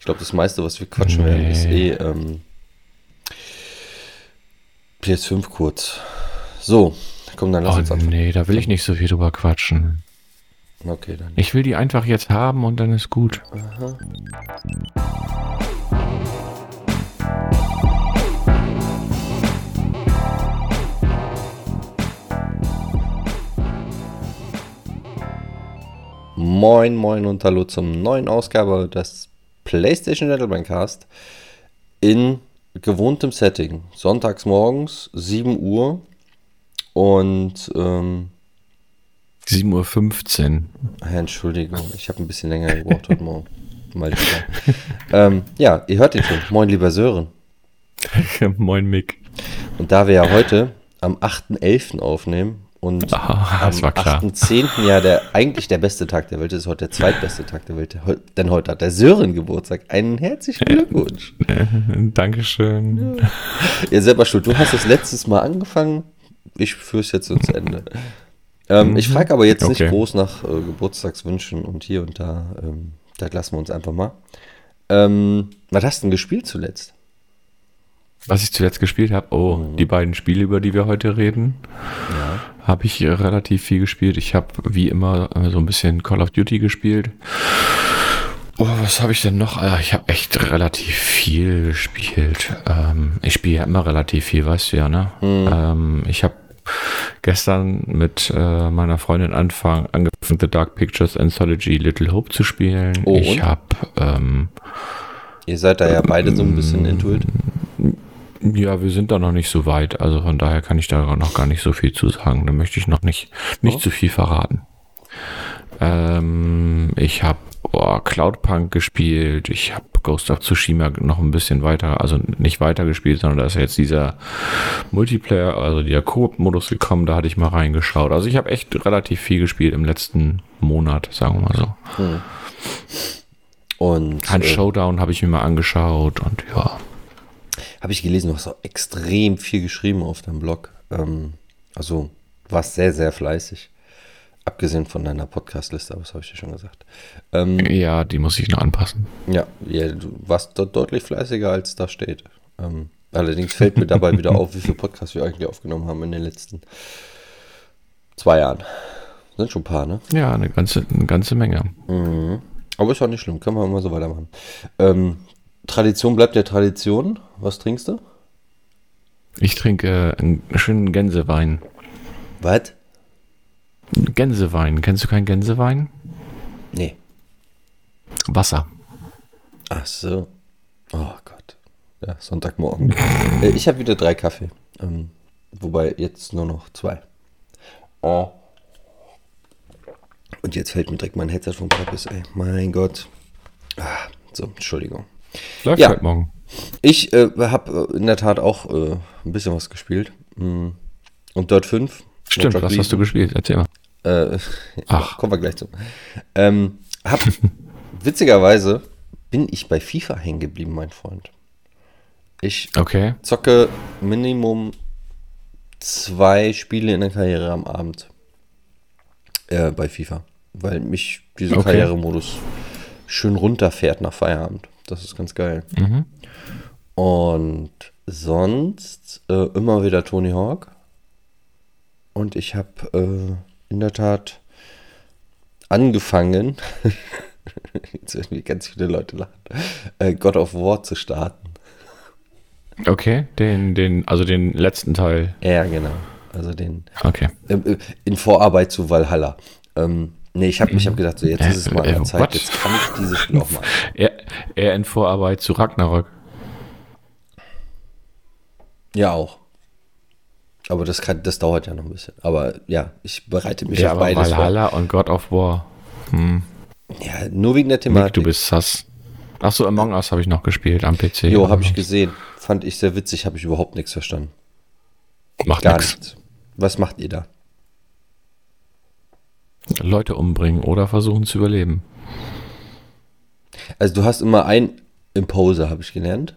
Ich glaube, das meiste, was wir quatschen werden, ist eh ähm, PS5 kurz. So, komm, dann lass Oh, uns anfangen. nee, da will ich nicht so viel drüber quatschen. Okay, dann. Ich will die einfach jetzt haben und dann ist gut. Moin, moin und hallo zum neuen Ausgabe des PlayStation Gentleman Cast in gewohntem Setting. Sonntags morgens, 7 Uhr und ähm, 7.15 Uhr. Entschuldigung, ich habe ein bisschen länger gebraucht heute Morgen. Mal ähm, ja, ihr hört ihn schon. Moin, lieber Sören. Moin Mick. Und da wir ja heute am 8.11. aufnehmen und Ah, am das war klar. 8.10. ja der, eigentlich der beste Tag der Welt ist, heute der zweitbeste Tag der Welt, heu- denn heute hat der Sören Geburtstag. Einen herzlichen Glückwunsch. Dankeschön. Ihr selber schuld. Du hast es letztes Mal angefangen. Ich führe es jetzt ins Ende. Ähm, Ich frage aber jetzt nicht Okay. groß nach äh, Geburtstagswünschen und hier und da. Ähm, das lassen wir uns einfach mal. Ähm, was hast du denn gespielt zuletzt? Was ich zuletzt gespielt habe, oh, die beiden Spiele, über die wir heute reden, habe ich äh, relativ viel gespielt. Ich habe wie immer äh, so ein bisschen Call of Duty gespielt. Oh, was habe ich denn noch? Ah, Ich habe echt relativ viel gespielt. Ähm, ich spiele ja immer relativ viel, weißt du ja, ne? Ähm, ich habe gestern mit äh, meiner Freundin anfangen, angefangen, The Dark Pictures Anthology Little Hope zu spielen. Oh, ich habe ähm, Ihr seid da ja beide so ein bisschen intuit. Ja, wir sind da noch nicht so weit. Also von daher kann ich da noch gar nicht so viel zu sagen. Da möchte ich noch nicht, nicht Oh. zu viel verraten. Ähm, ich habe Cloudpunk gespielt. Ich habe Ghost of Tsushima noch ein bisschen weiter, also nicht weiter gespielt, sondern da ist ja jetzt dieser Multiplayer, also der Koop-Modus gekommen. Da hatte ich mal reingeschaut. Also ich habe echt relativ viel gespielt im letzten Monat, sagen wir mal so. Und Ein äh, Showdown habe ich mir mal angeschaut und ja. Habe ich gelesen, du hast auch extrem viel geschrieben auf deinem Blog. Ähm, also warst sehr, sehr fleißig. Abgesehen von deiner Podcast-Liste, aber das habe ich dir schon gesagt. Ähm, Ja, die muss ich noch anpassen. Ja, ja, du warst dort deutlich fleißiger, als da steht. Ähm, allerdings fällt mir dabei wieder auf, wie viele Podcasts wir eigentlich aufgenommen haben in den letzten zwei Jahren. Sind schon ein paar, ne? Ja, eine ganze, eine ganze Menge. Aber ist auch nicht schlimm, können wir immer so weitermachen. Ähm, Tradition bleibt ja Tradition. Was trinkst du? Ich trinke äh, einen schönen Gänsewein. Was? Gänsewein. Kennst du keinen Gänsewein? Nee. Wasser. Ach so. Oh Gott. Ja, Sonntagmorgen. Äh, ich habe wieder drei Kaffee. Ähm, wobei jetzt nur noch zwei. Oh. Und jetzt fällt mir direkt mein Headset vom Kopf, ey. Mein Gott. Ah, so, Entschuldigung. Läuft Ja. heute Morgen. Ich äh, habe äh, in der Tat auch äh, ein bisschen was gespielt. Mm. Und Dirt 5. Stimmt, was hast du gespielt? Erzähl mal. Äh, Ach. Kommen wir gleich zu. Ähm, hab, witzigerweise bin ich bei FIFA hängen geblieben, mein Freund. Ich Okay. zocke Minimum zwei Spiele in der Karriere am Abend äh, bei FIFA, weil mich dieser Okay. Karrieremodus schön runterfährt nach Feierabend. Das ist ganz geil. Mhm. Und sonst äh, immer wieder Tony Hawk. Und ich habe äh, in der Tat angefangen, jetzt werden wie ganz viele Leute lachen, äh, God of War zu starten. Okay, den, den, also den letzten Teil. Ja, genau. Also den Okay. äh, äh, in Vorarbeit zu Valhalla. Ähm, nee, ich habe ich hab gedacht, so jetzt ist es mal an Äh, der äh, Zeit, what? jetzt kann ich dieses Spiel auch mal. Er, er in Vorarbeit zu Ragnarok. Ja, auch. Aber das, kann, das dauert ja noch ein bisschen. Aber ja, ich bereite mich Ja, auf beides vor. Valhalla und God of War. Hm. Ja, nur wegen der Thematik. du bist sass. Achso, Among Us habe ich noch gespielt am PC. Jo, habe ich gesehen. Fand ich sehr witzig, habe ich überhaupt nichts verstanden. Macht Gar nichts. nichts. Was macht ihr da? Leute umbringen oder versuchen zu überleben. Also du hast immer ein Imposer, habe ich gelernt.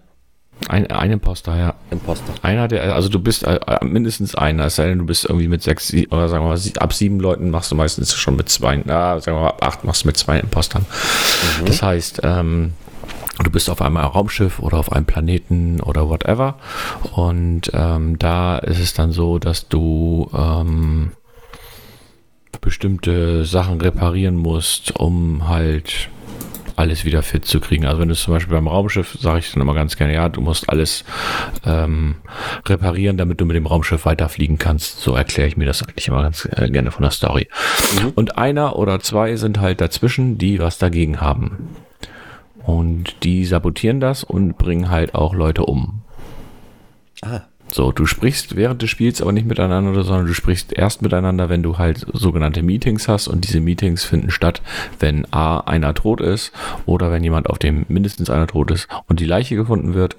Ein, ein Imposter, ja. Imposter. Einer, der, also du bist äh, äh, mindestens einer, es sei denn, du bist irgendwie mit sechs, sie- oder sagen wir mal, ab sieben Leuten machst du meistens schon mit zwei, na, sagen wir mal, ab acht machst du mit zwei Impostern. Das heißt, ähm, du bist auf einmal ein Raumschiff oder auf einem Planeten oder whatever. Und ähm, da ist es dann so, dass du ähm, bestimmte Sachen reparieren musst, um halt alles wieder fit zu kriegen. Also wenn du zum Beispiel beim Raumschiff, sage ich dann immer ganz gerne, ja, du musst alles ähm, reparieren, damit du mit dem Raumschiff weiterfliegen kannst. So erkläre ich mir das eigentlich immer ganz äh, gerne von der Story. Mhm. Und einer oder zwei sind halt dazwischen, die was dagegen haben. Und die sabotieren das und bringen halt auch Leute um. Ah. So, du sprichst während des Spiels aber nicht miteinander, sondern du sprichst erst miteinander, wenn du halt sogenannte Meetings hast und diese Meetings finden statt, wenn A, einer tot ist oder wenn jemand auf dem mindestens einer tot ist und die Leiche gefunden wird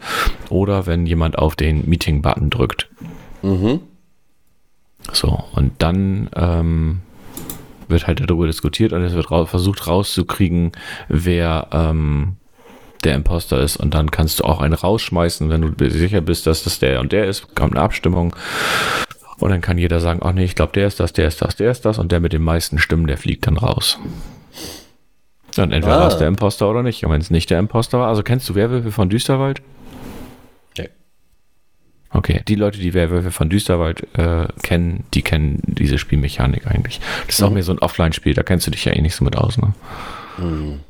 oder wenn jemand auf den Meeting-Button drückt. Mhm. So, und dann ähm, wird halt darüber diskutiert und es wird ra versucht rauszukriegen, wer ähm, der Imposter ist und dann kannst du auch einen rausschmeißen, wenn du sicher bist, dass das der und der ist, kommt eine Abstimmung und dann kann jeder sagen, ach nee, ich glaube, der ist das, der ist das, der ist das und der mit den meisten Stimmen, der fliegt dann raus. Und entweder ah. war es der Imposter oder nicht. Und wenn es nicht der Imposter war, also kennst du Werwölfe von Düsterwald? Nee. Okay, die Leute, die Werwölfe von Düsterwald äh, kennen, die kennen diese Spielmechanik eigentlich. Das ist mhm. auch mehr so ein Offline-Spiel, da kennst du dich ja eh nicht so mit aus, ne? Mhm.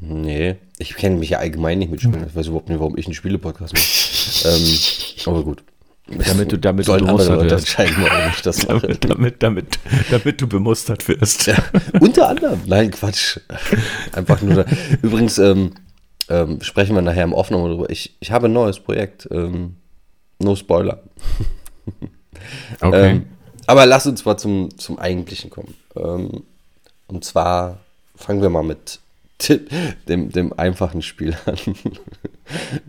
Nee, ich kenne mich ja allgemein nicht mit Spielen. Ich weiß überhaupt nicht, warum ich einen Spiele-Podcast mache. ähm, aber gut. Damit du, damit du bemustert wirst. Das damit, damit, damit, damit, du bemustert wirst. Ja, unter anderem. Nein, Quatsch. Einfach nur. Da. Übrigens, ähm, ähm, sprechen wir nachher im Aufnahme darüber. Ich, ich habe ein neues Projekt. Ähm, no Spoiler. okay. Ähm, aber lass uns mal zum, zum Eigentlichen kommen. Ähm, und zwar fangen wir mal mit dem, dem einfachen Spiel an.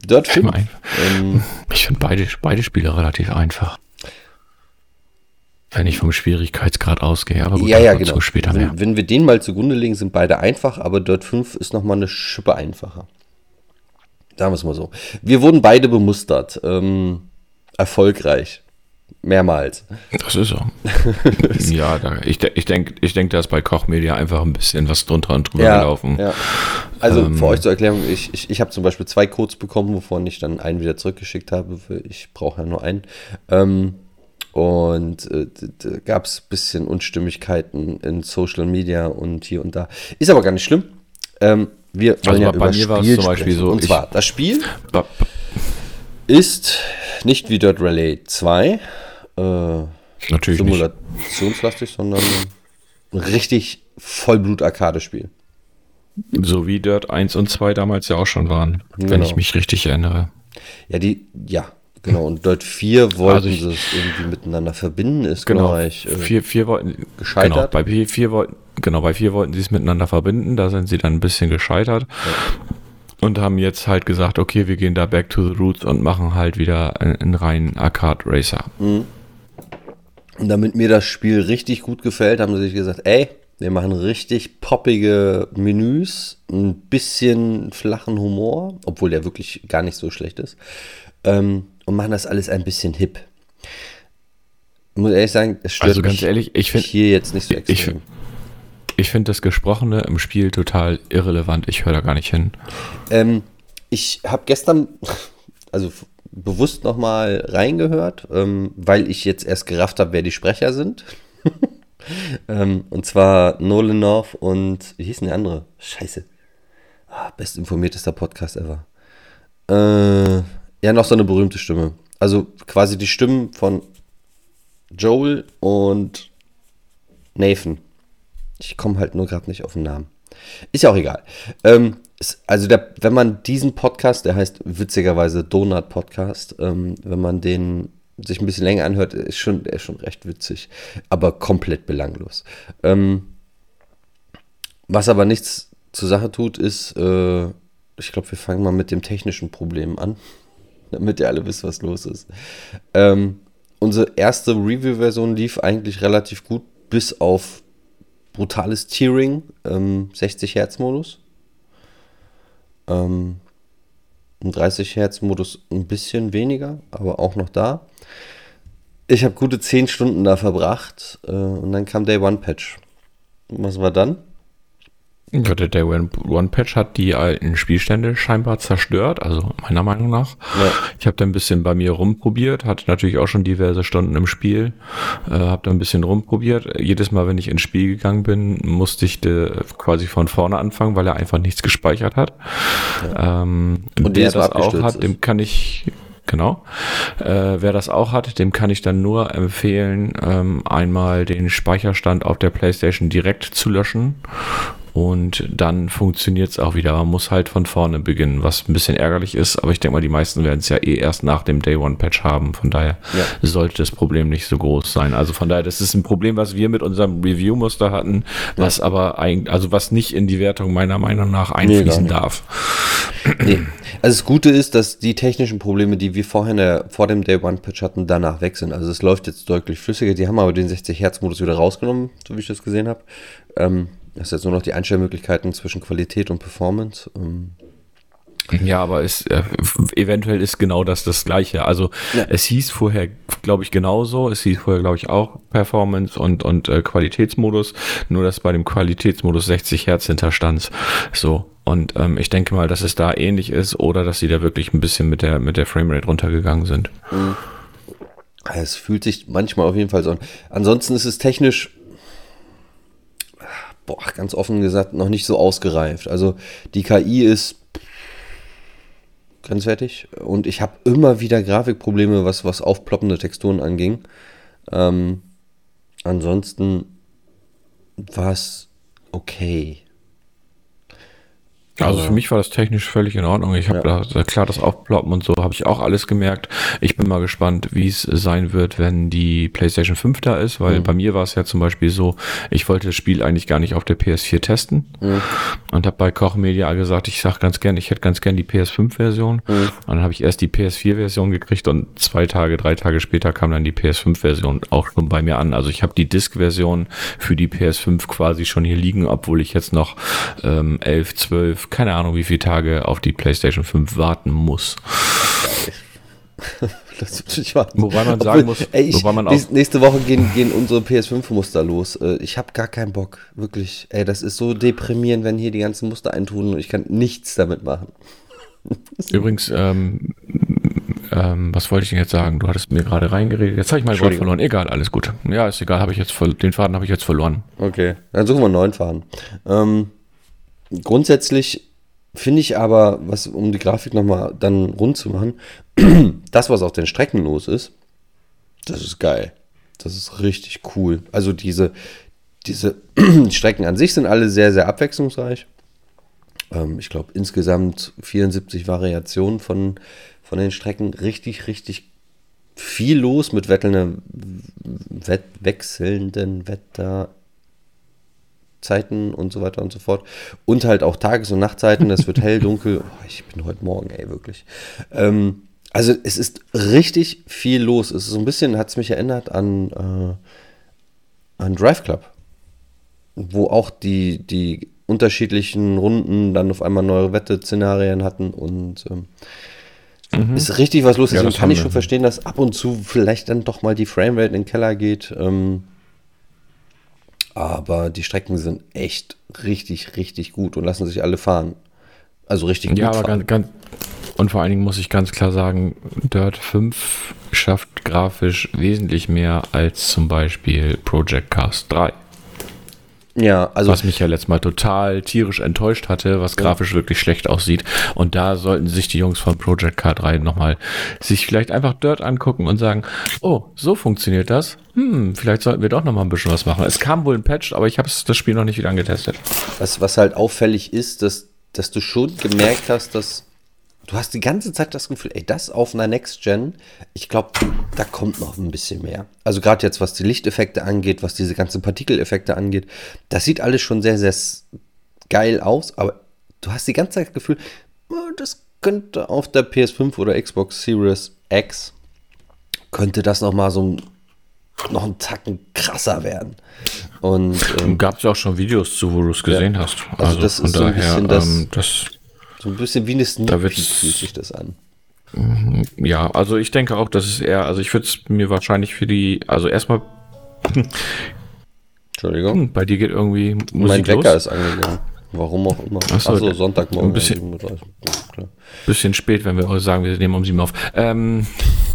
Dirt 5. Ähm, ich finde beide, beide Spiele relativ einfach. Wenn ich vom Schwierigkeitsgrad ausgehe, aber gut, ja, ja, genau. später wenn, mehr. Wenn wir den mal zugrunde legen, sind beide einfach, aber Dirt 5 ist nochmal eine Schippe einfacher. Sagen wir es mal so. Wir wurden beide bemustert. Ähm, erfolgreich. Mehrmals. Das ist so. ja, ich, ich denke, ich denk, da ist bei Koch Media einfach ein bisschen was drunter und drüber ja, gelaufen. Ja. Also ähm, für euch zur Erklärung, ich, ich, ich habe zum Beispiel zwei Codes bekommen, wovon ich dann einen wieder zurückgeschickt habe. Ich brauche ja nur einen. Ähm, und äh, da gab es ein bisschen Unstimmigkeiten in Social Media und hier und da. Ist aber gar nicht schlimm. Ähm, wir wollen also ja bei über mir Spiel zum Beispiel sprechen. so. Und zwar, das Spiel ist nicht wie Dirt Rally 2 äh, Natürlich simulationslastig, sondern ein richtig Vollblut-Arcade-Spiel. So wie Dirt 1 und 2 damals ja auch schon waren, genau. wenn ich mich richtig erinnere. Ja, die, ja, genau. Und Dirt 4 wollten also ich, sie es irgendwie miteinander verbinden, ist genau. Ich, äh, 4, 4 wollten, gescheitert. Genau, bei 4, 4 wollten, genau, bei 4 wollten sie es miteinander verbinden, da sind sie dann ein bisschen gescheitert. Ja und haben jetzt halt gesagt, okay, wir gehen da back to the roots und machen halt wieder einen reinen Arcade Racer. Mhm. Und damit mir das Spiel richtig gut gefällt, haben sie sich gesagt, ey, wir machen richtig poppige Menüs, ein bisschen flachen Humor, obwohl der wirklich gar nicht so schlecht ist, ähm, und machen das alles ein bisschen hip. Ich muss ehrlich sagen, es stört also ganz mich ehrlich, ich find, hier jetzt nicht so extrem. Ich, ich finde das Gesprochene im Spiel total irrelevant. Ich höre da gar nicht hin. Ähm, ich habe gestern, also bewusst nochmal reingehört, ähm, weil ich jetzt erst gerafft habe, wer die Sprecher sind. ähm, und zwar Nolan North und, wie hieß denn der andere? Scheiße. Ah, bestinformiertester Podcast ever. Äh, ja, noch so eine berühmte Stimme. Also quasi die Stimmen von Joel und Nathan. Ich komme halt nur gerade nicht auf den Namen. Ist ja auch egal. Ähm, also der, wenn man diesen Podcast, der heißt witzigerweise Donut Podcast, ähm, wenn man den sich ein bisschen länger anhört, ist schon, ist schon recht witzig, aber komplett belanglos. Ähm, was aber nichts zur Sache tut, ist, äh, ich glaube, wir fangen mal mit dem technischen Problem an, damit ihr alle wisst, was los ist. Ähm, unsere erste Review-Version lief eigentlich relativ gut, bis auf brutales Tearing, ähm, 60 Hertz Modus. Ähm, Im 30 Hertz Modus ein bisschen weniger, aber auch noch da. Ich habe gute 10 Stunden da verbracht äh, und dann kam Day One Patch. Und was war dann? Ja, der Day One Patch hat die alten Spielstände scheinbar zerstört, also meiner Meinung nach. Ja. Ich habe da ein bisschen bei mir rumprobiert, hatte natürlich auch schon diverse Stunden im Spiel, äh, habe da ein bisschen rumprobiert. Jedes Mal, wenn ich ins Spiel gegangen bin, musste ich quasi von vorne anfangen, weil er einfach nichts gespeichert hat. Ja. Ähm, Und der das auch hat, dem kann ich Genau. Äh, wer das auch hat, dem kann ich dann nur empfehlen, ähm, einmal den Speicherstand auf der PlayStation direkt zu löschen und dann funktioniert es auch wieder. Man muss halt von vorne beginnen, was ein bisschen ärgerlich ist, aber ich denke mal, die meisten werden es ja eh erst nach dem Day One Patch haben. Von daher ja. sollte das Problem nicht so groß sein. Also von daher, das ist ein Problem, was wir mit unserem Review-Muster hatten, ja. was aber eigentlich, also was nicht in die Wertung meiner Meinung nach einfließen nee, darf. Nee. Also das Gute ist, dass die technischen Probleme, die wir vorher vor dem Day One Patch hatten, danach weg sind. Also es läuft jetzt deutlich flüssiger. Die haben aber den 60 Hertz Modus wieder rausgenommen, so wie ich das gesehen habe. Ähm, das ist jetzt nur noch die Einstellmöglichkeiten zwischen Qualität und Performance. Ähm, ja, aber es, äh, eventuell ist genau das das Gleiche. Also ja. es hieß vorher, glaube ich, genauso. Es hieß vorher, glaube ich, auch Performance und, und äh, Qualitätsmodus. Nur, dass bei dem Qualitätsmodus 60 Hertz hinterstand. So. Und ähm, ich denke mal, dass es da ähnlich ist oder dass sie da wirklich ein bisschen mit der, mit der Framerate runtergegangen sind. Mhm. Es fühlt sich manchmal auf jeden Fall so an. Ansonsten ist es technisch boah, ganz offen gesagt, noch nicht so ausgereift. Also die KI ist grenzwertig und ich habe immer wieder Grafikprobleme, was, was aufploppende Texturen anging. Ähm, ansonsten war es okay. Also für mich war das technisch völlig in Ordnung. Ich habe ja. da klar das Aufploppen und so habe ich auch alles gemerkt. Ich bin mal gespannt, wie es sein wird, wenn die PlayStation 5 da ist, weil mhm. bei mir war es ja zum Beispiel so, ich wollte das Spiel eigentlich gar nicht auf der PS4 testen mhm. und habe bei Koch Media gesagt, ich sag ganz gern, ich hätte ganz gern die PS5-Version. Mhm. Und dann habe ich erst die PS4-Version gekriegt und zwei Tage, drei Tage später kam dann die PS5-Version auch schon bei mir an. Also ich habe die Disk-Version für die PS5 quasi schon hier liegen, obwohl ich jetzt noch ähm, 11, 12 keine Ahnung, wie viele Tage auf die PlayStation 5 warten muss. Wobei man sagen muss, ey, ich, wobei man auch nächste Woche gehen, gehen unsere PS5-Muster los. Äh, ich habe gar keinen Bock, wirklich. Ey, das ist so deprimierend, wenn hier die ganzen Muster eintun und ich kann nichts damit machen. Übrigens, ähm, ähm, was wollte ich denn jetzt sagen? Du hattest mir gerade reingeredet. Jetzt habe ich mein Wort verloren. Egal, alles gut. Ja, ist egal, habe ich jetzt den Faden habe ich jetzt verloren. Okay, dann suchen wir einen neuen Faden. Ähm, grundsätzlich finde ich aber, was, um die Grafik nochmal dann rund zu machen, das, was auf den Strecken los ist, das ist geil. Das ist richtig cool. Also diese, diese Strecken an sich sind alle sehr, sehr abwechslungsreich. Ähm, ich glaube, insgesamt 74 Variationen von, von den Strecken. Richtig, richtig viel los mit wechselnden Wetter, Zeiten und so weiter und so fort. Und halt auch Tages- und Nachtzeiten. Das wird hell, dunkel. Oh, ich bin heute Morgen, ey, wirklich. Ähm, also es ist richtig viel los. Es ist so ein bisschen, hat es mich erinnert an, äh, an Drive Club, wo auch die, die unterschiedlichen Runden dann auf einmal neue Wette-Szenarien hatten und ähm, mhm. ist richtig was los. Deswegen ja, kann ich schon verstehen, dass ab und zu vielleicht dann doch mal die Framerate in den Keller geht. Ähm, aber die Strecken sind echt richtig, richtig gut und lassen sich alle fahren. Also richtig gut ja, aber fahren. Ganz, ganz, und vor allen Dingen muss ich ganz klar sagen, Dirt 5 schafft grafisch wesentlich mehr als zum Beispiel Project Cast 3. Ja, also. Was mich ja letztes Mal total tierisch enttäuscht hatte, was grafisch wirklich schlecht aussieht. Und da sollten sich die Jungs von Project K3 nochmal sich vielleicht einfach Dirt angucken und sagen, oh, so funktioniert das. Hm, vielleicht sollten wir doch nochmal ein bisschen was machen. Es kam wohl ein Patch, aber ich habe das Spiel noch nicht wieder angetestet. Was, was halt auffällig ist, dass, dass du schon gemerkt hast, dass du hast die ganze Zeit das Gefühl, ey, das auf einer Next Gen, ich glaube, da kommt noch ein bisschen mehr. Also gerade jetzt, was die Lichteffekte angeht, was diese ganzen Partikeleffekte angeht, das sieht alles schon sehr, sehr geil aus, aber du hast die ganze Zeit das Gefühl, oh, das könnte auf der PS5 oder Xbox Series X, könnte das noch mal so noch einen Tacken krasser werden. Und ähm, gab es ja auch schon Videos zu, wo du es gesehen ja, hast. Also, also das ist so ein bisschen das, ähm, das so ein bisschen wie eine Sneak Peek fühlt sich das an. Mhm, ja, also ich denke auch, dass es eher, also ich würde es mir wahrscheinlich für die, also erstmal. Entschuldigung. Hm, bei dir geht irgendwie Musik Mein Wecker los. ist angegangen. Warum auch immer. Achso, Achso Sonntagmorgen. ein bisschen- 7:30 Uhr. Ja, klar. Bisschen spät, wenn wir sagen, wir nehmen um sieben auf. Ähm,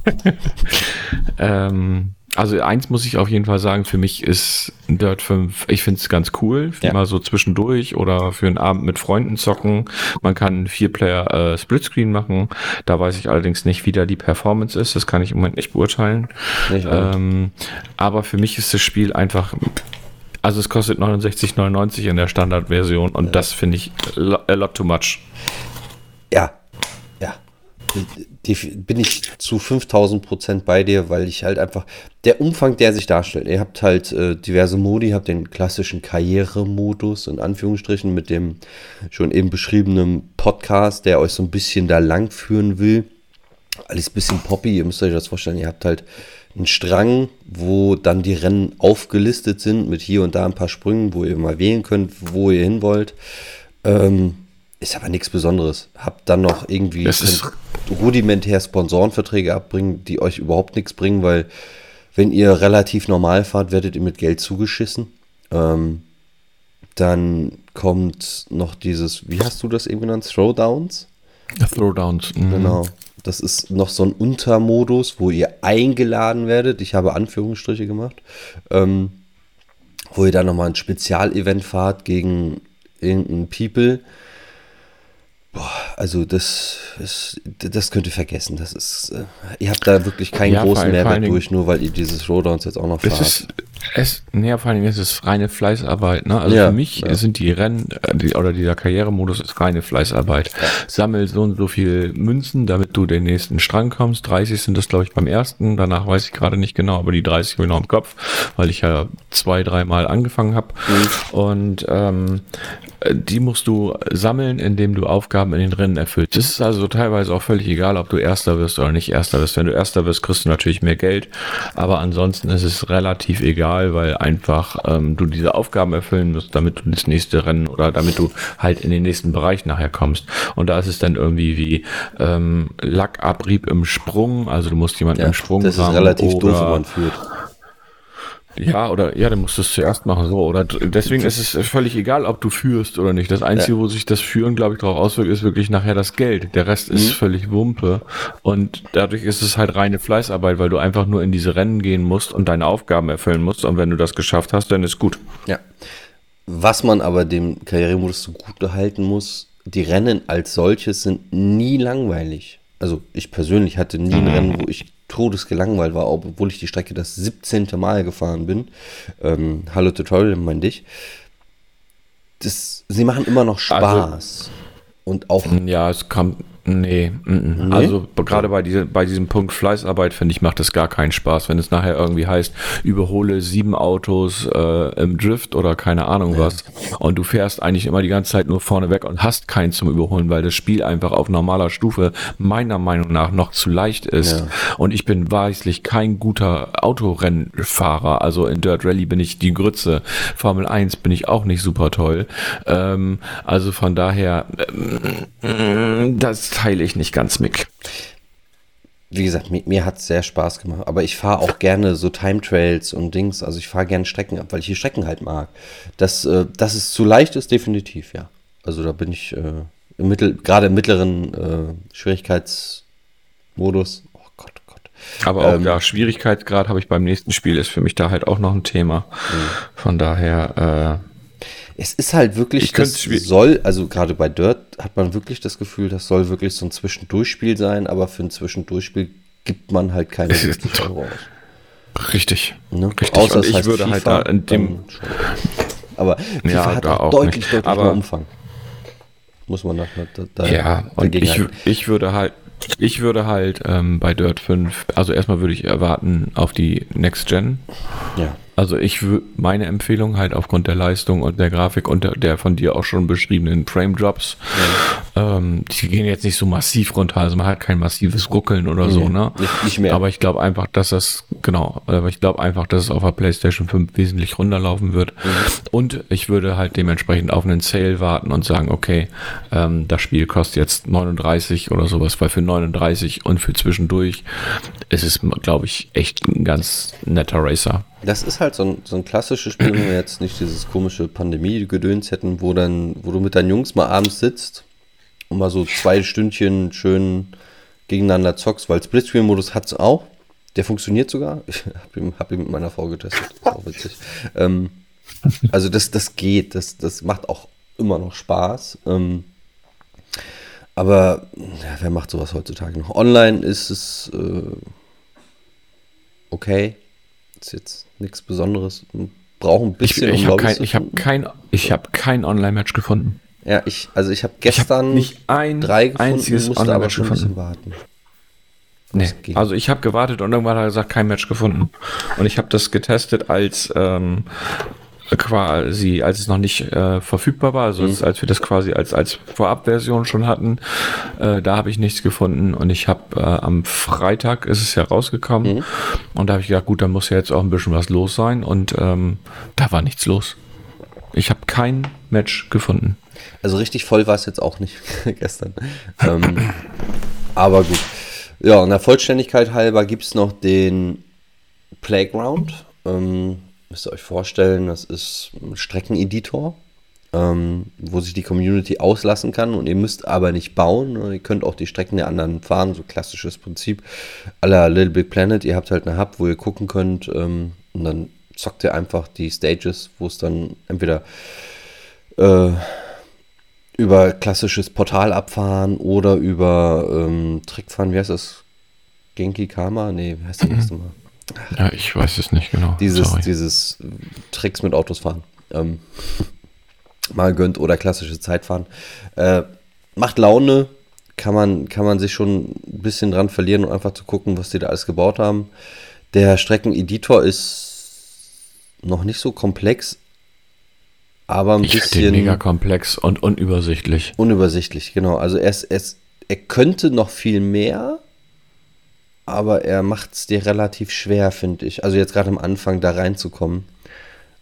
ähm, also eins muss ich auf jeden Fall sagen, für mich ist Dirt 5, ich finde es ganz cool, Ja. mal so zwischendurch oder für einen Abend mit Freunden zocken. Man kann einen Vier-Player äh, Splitscreen machen. Da weiß ich allerdings nicht, wie da die Performance ist. Das kann ich im Moment nicht beurteilen. Nicht. Ähm, aber für mich ist das Spiel einfach, also es kostet 69,99 in der Standardversion und das finde ich a lot too much. Ja, ja. Bin ich zu 5000 Prozent bei dir, weil ich halt einfach, der Umfang, der sich darstellt, ihr habt halt äh, diverse Modi, ihr habt den klassischen Karrieremodus, in Anführungsstrichen, mit dem schon eben beschriebenen Podcast, der euch so ein bisschen da lang führen will. Alles ein bisschen poppy, ihr müsst euch das vorstellen, ihr habt halt einen Strang, wo dann die Rennen aufgelistet sind, mit hier und da ein paar Sprüngen, wo ihr mal wählen könnt, wo ihr hin wollt. Ähm, ist aber nichts Besonderes. Habt dann noch irgendwie rudimentär Sponsorenverträge abbringen, die euch überhaupt nichts bringen, weil wenn ihr relativ normal fahrt, werdet ihr mit Geld zugeschissen. Ähm, dann kommt noch dieses, wie hast du das eben genannt? Throwdowns? Throwdowns. mhm. Genau. Das ist noch so ein Untermodus, wo ihr eingeladen werdet. Ich habe Anführungsstriche gemacht. Ähm, wo ihr dann nochmal ein Spezialevent fahrt gegen irgendeinen People. Boah, also das ist, das könnt ihr vergessen. Das ist, äh, ihr habt da wirklich keinen Ja, großen allen Mehrwert durch, nur weil ihr dieses Showdowns jetzt auch noch fahrt. ist, es, nee, vor Dingen ist es reine Fleißarbeit. Ne? Also Ja, für mich ja. sind die Rennen äh, die, oder dieser Karrieremodus ist reine Fleißarbeit. Sammel so und so viel Münzen, damit du den nächsten Strang kommst. 30 sind das, glaube ich, beim ersten. Danach weiß ich gerade nicht genau, aber die 30 habe ich noch im Kopf, weil ich ja zwei, dreimal angefangen habe. Mhm. Und ähm, äh, die musst du sammeln, indem du Aufgaben in den Rennen erfüllst. Es ist also teilweise auch völlig egal, ob du Erster wirst oder nicht Erster wirst. Wenn du Erster wirst, kriegst du natürlich mehr Geld, aber ansonsten ist es relativ egal, weil einfach ähm, du diese Aufgaben erfüllen musst, damit du das nächste Rennen oder damit du halt in den nächsten Bereich nachher kommst. Und da ist es dann irgendwie wie ähm, Lackabrieb im Sprung, also du musst jemanden ja, im Sprung das ist relativ doof, wenn man führt. Ja, oder ja, dann musst du es zuerst machen, so. Oder deswegen ist es völlig egal, ob du führst oder nicht. Das Einzige, wo sich das Führen, glaube ich, darauf auswirkt, ist wirklich nachher das Geld. Der Rest ist völlig Wumpe. Und dadurch ist es halt reine Fleißarbeit, weil du einfach nur in diese Rennen gehen musst und deine Aufgaben erfüllen musst. Und wenn du das geschafft hast, dann ist gut. Ja. Was man aber dem Karrieremodus zugute halten muss, die Rennen als solches sind nie langweilig. Also ich persönlich hatte nie ein Rennen, wo ich todesgelangweilt war, obwohl ich die Strecke das 17. Mal gefahren bin. Ähm, Hallo Tutorial, mein dich. Das, sie machen immer noch Spaß. Und auch Ja, es kam. Nee, mm, mm. Nee? also gerade bei, diese, bei diesem Punkt Fleißarbeit, finde ich, macht es gar keinen Spaß, wenn es nachher irgendwie heißt, überhole sieben Autos äh, im Drift oder keine Ahnung was und du fährst eigentlich immer die ganze Zeit nur vorne weg und hast keinen zum Überholen, weil das Spiel einfach auf normaler Stufe meiner Meinung nach noch zu leicht ist. Ja. und ich bin weislich kein guter Autorennfahrer, also in Dirt Rally bin ich die Grütze, Formel 1 bin ich auch nicht super toll, ähm, also von daher ähm, das teile ich nicht ganz mit. wie gesagt, mir, mir hat es sehr Spaß gemacht. Aber ich fahre auch gerne so Time Trails und Dings. Also ich fahre gerne Strecken ab, weil ich die Strecken halt mag. Das, äh, dass es zu leicht ist, definitiv, ja. Also da bin ich äh, im Mittel, gerade im mittleren äh, Schwierigkeitsmodus. Oh Gott, oh Gott. Aber auch Ähm, der Schwierigkeitsgrad habe ich beim nächsten Spiel, ist für mich da halt auch noch ein Thema. Von daher, äh, Es ist halt wirklich, Ich das soll, also gerade bei Dirt hat man wirklich das Gefühl, das soll wirklich so ein Zwischendurchspiel sein, aber für ein Zwischendurchspiel gibt man halt keine Es ist 70 Euro aus. richtig. Ne? Richtig. Außer Und ich heißt würde halt FIFA, da in dem. Aber FIFA Ja, hat auch, deutlich, nicht. deutlich Aber- mehr Umfang. Muss man da, da, da Ja, und ich, halten. ich würde halt, ich würde halt ähm, bei Dirt 5, also erstmal würde ich erwarten auf die Next Gen. Ja. Also ich meine Empfehlung halt aufgrund der Leistung und der Grafik und der, der von dir auch schon beschriebenen Frame Drops Ähm, die gehen jetzt nicht so massiv runter, also man hat kein massives Ruckeln oder so, ne? Nicht, nicht mehr. Aber ich glaube einfach, dass das, genau, aber ich glaube einfach, dass es auf der PlayStation 5 wesentlich runterlaufen wird. Mhm. Und ich würde halt dementsprechend auf einen Sale warten und sagen, okay, ähm, das Spiel kostet jetzt 39 oder sowas, weil für 39 und für zwischendurch ist es, glaube ich, echt ein ganz netter Racer. Das ist halt so ein, so ein klassisches Spiel, wenn wir jetzt nicht dieses komische Pandemie-Gedöns hätten, wo dann, wo du mit deinen Jungs mal abends sitzt und mal so zwei Stündchen schön gegeneinander zockst, weil Splitscreen-Modus hat es auch. Der funktioniert sogar. Ich habe ihn, hab ihn mit meiner Frau getestet. Das ist auch witzig. Ähm, also das, das geht. Das, das macht auch immer noch Spaß. Ähm, aber ja, wer macht sowas heutzutage noch? Online ist es äh, okay. Ist jetzt nichts Besonderes. Braucht ein Ich, bisschen, ich um habe kein, ich hab kein, ich hab kein Online-Match gefunden. Ja, ich, also ich habe Ich hab gestern nicht ein drei gefunden, einziges musste aber schon ein bisschen gefunden. warten. Nee. Also ich habe gewartet und irgendwann hat er gesagt, kein Match gefunden. Und ich habe das getestet als ähm, quasi, als es noch nicht äh, verfügbar war, also als, als wir das quasi als, als Vorabversion schon hatten, äh, da habe ich nichts gefunden und ich habe äh, am Freitag ist es ja rausgekommen und da habe ich gedacht, gut, da muss ja jetzt auch ein bisschen was los sein und ähm, da war nichts los. Ich habe kein Match gefunden. Also richtig voll war es jetzt auch nicht gestern. Ähm, aber gut. Ja, und der Vollständigkeit halber gibt es noch den Playground. Ähm, müsst ihr euch vorstellen, das ist ein Streckeneditor, ähm, wo sich die Community auslassen kann und ihr müsst aber nicht bauen. ne? Ihr könnt auch die Strecken der anderen fahren, so klassisches Prinzip aller Little Big Planet. Ihr habt halt eine Hub, wo ihr gucken könnt ähm, und dann zockt ihr einfach die Stages, wo es dann entweder äh, über klassisches Portal abfahren oder über ähm, Trickfahren, wie heißt das? Genki Kama? Nee, wie heißt das nächste Mal? Ja, ich weiß es nicht genau. Dieses, Sorry. dieses Tricks mit Autos fahren. Ähm, mal gönnt oder klassische Zeitfahren. Äh, macht Laune, kann man, kann man sich schon ein bisschen dran verlieren und einfach zu gucken, was die da alles gebaut haben. Der Streckeneditor ist noch nicht so komplex, aber ein Ich finde den bisschen mega komplex und unübersichtlich. unübersichtlich, genau. Also er, ist, er, ist, er könnte noch viel mehr, aber er macht es dir relativ schwer, finde ich. Also jetzt gerade am Anfang da reinzukommen.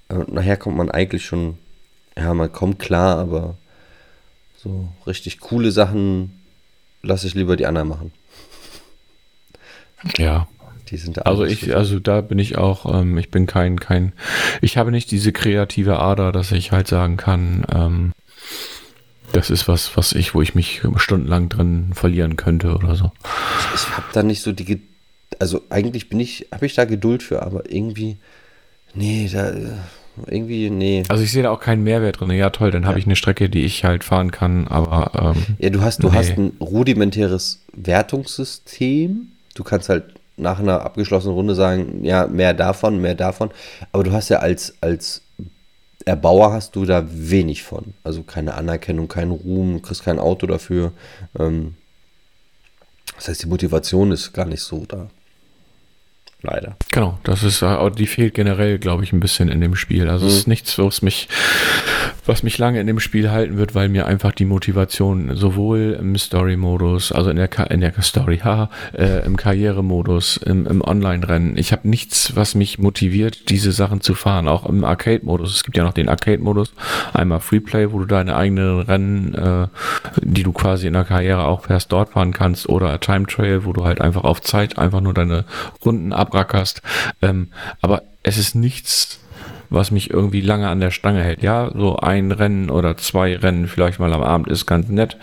Äh, nachher kommt man eigentlich schon, ja, man kommt klar, aber so richtig coole Sachen lasse ich lieber die anderen machen. Ja. Die sind da Also ich, also da bin ich auch, ähm, ich bin kein, kein, ich habe nicht diese kreative Ader, dass ich halt sagen kann, ähm, das ist was, was ich, wo ich mich stundenlang drin verlieren könnte oder so. ich habe da nicht so die, also eigentlich bin ich, habe ich da Geduld für, aber irgendwie, nee, da, irgendwie, nee. Also ich sehe da auch keinen Mehrwert drin. Ja, toll, dann habe ich eine Strecke, die ich halt fahren kann, aber ähm, Ja, du hast, du Nee. hast ein rudimentäres Wertungssystem. Du kannst halt nach einer abgeschlossenen Runde sagen, ja, mehr davon, mehr davon. Aber du hast ja als, als Erbauer hast du da wenig von. Also keine Anerkennung, keinen Ruhm, kriegst kein Auto dafür. Ähm, das heißt, die Motivation ist gar nicht so da. Leider. Genau, das ist, äh, die fehlt generell, glaube ich, ein bisschen in dem Spiel. Also es ist nichts, was mich, was mich lange in dem Spiel halten wird, weil mir einfach die Motivation sowohl im Story-Modus, also in der, Ka in der Story, haha, äh, im Karrieremodus, im, im Online-Rennen. Ich habe nichts, was mich motiviert, diese Sachen zu fahren. Auch im Arcade-Modus. Es gibt ja noch den Arcade-Modus, einmal Freeplay, wo du deine eigenen Rennen, äh, die du quasi in der Karriere auch erst dort fahren kannst, oder Time Trail, wo du halt einfach auf Zeit einfach nur deine Runden abrackerst. Ähm, aber es ist nichts, was mich irgendwie lange an der Stange hält. Ja, so ein Rennen oder zwei Rennen vielleicht mal am Abend ist ganz nett.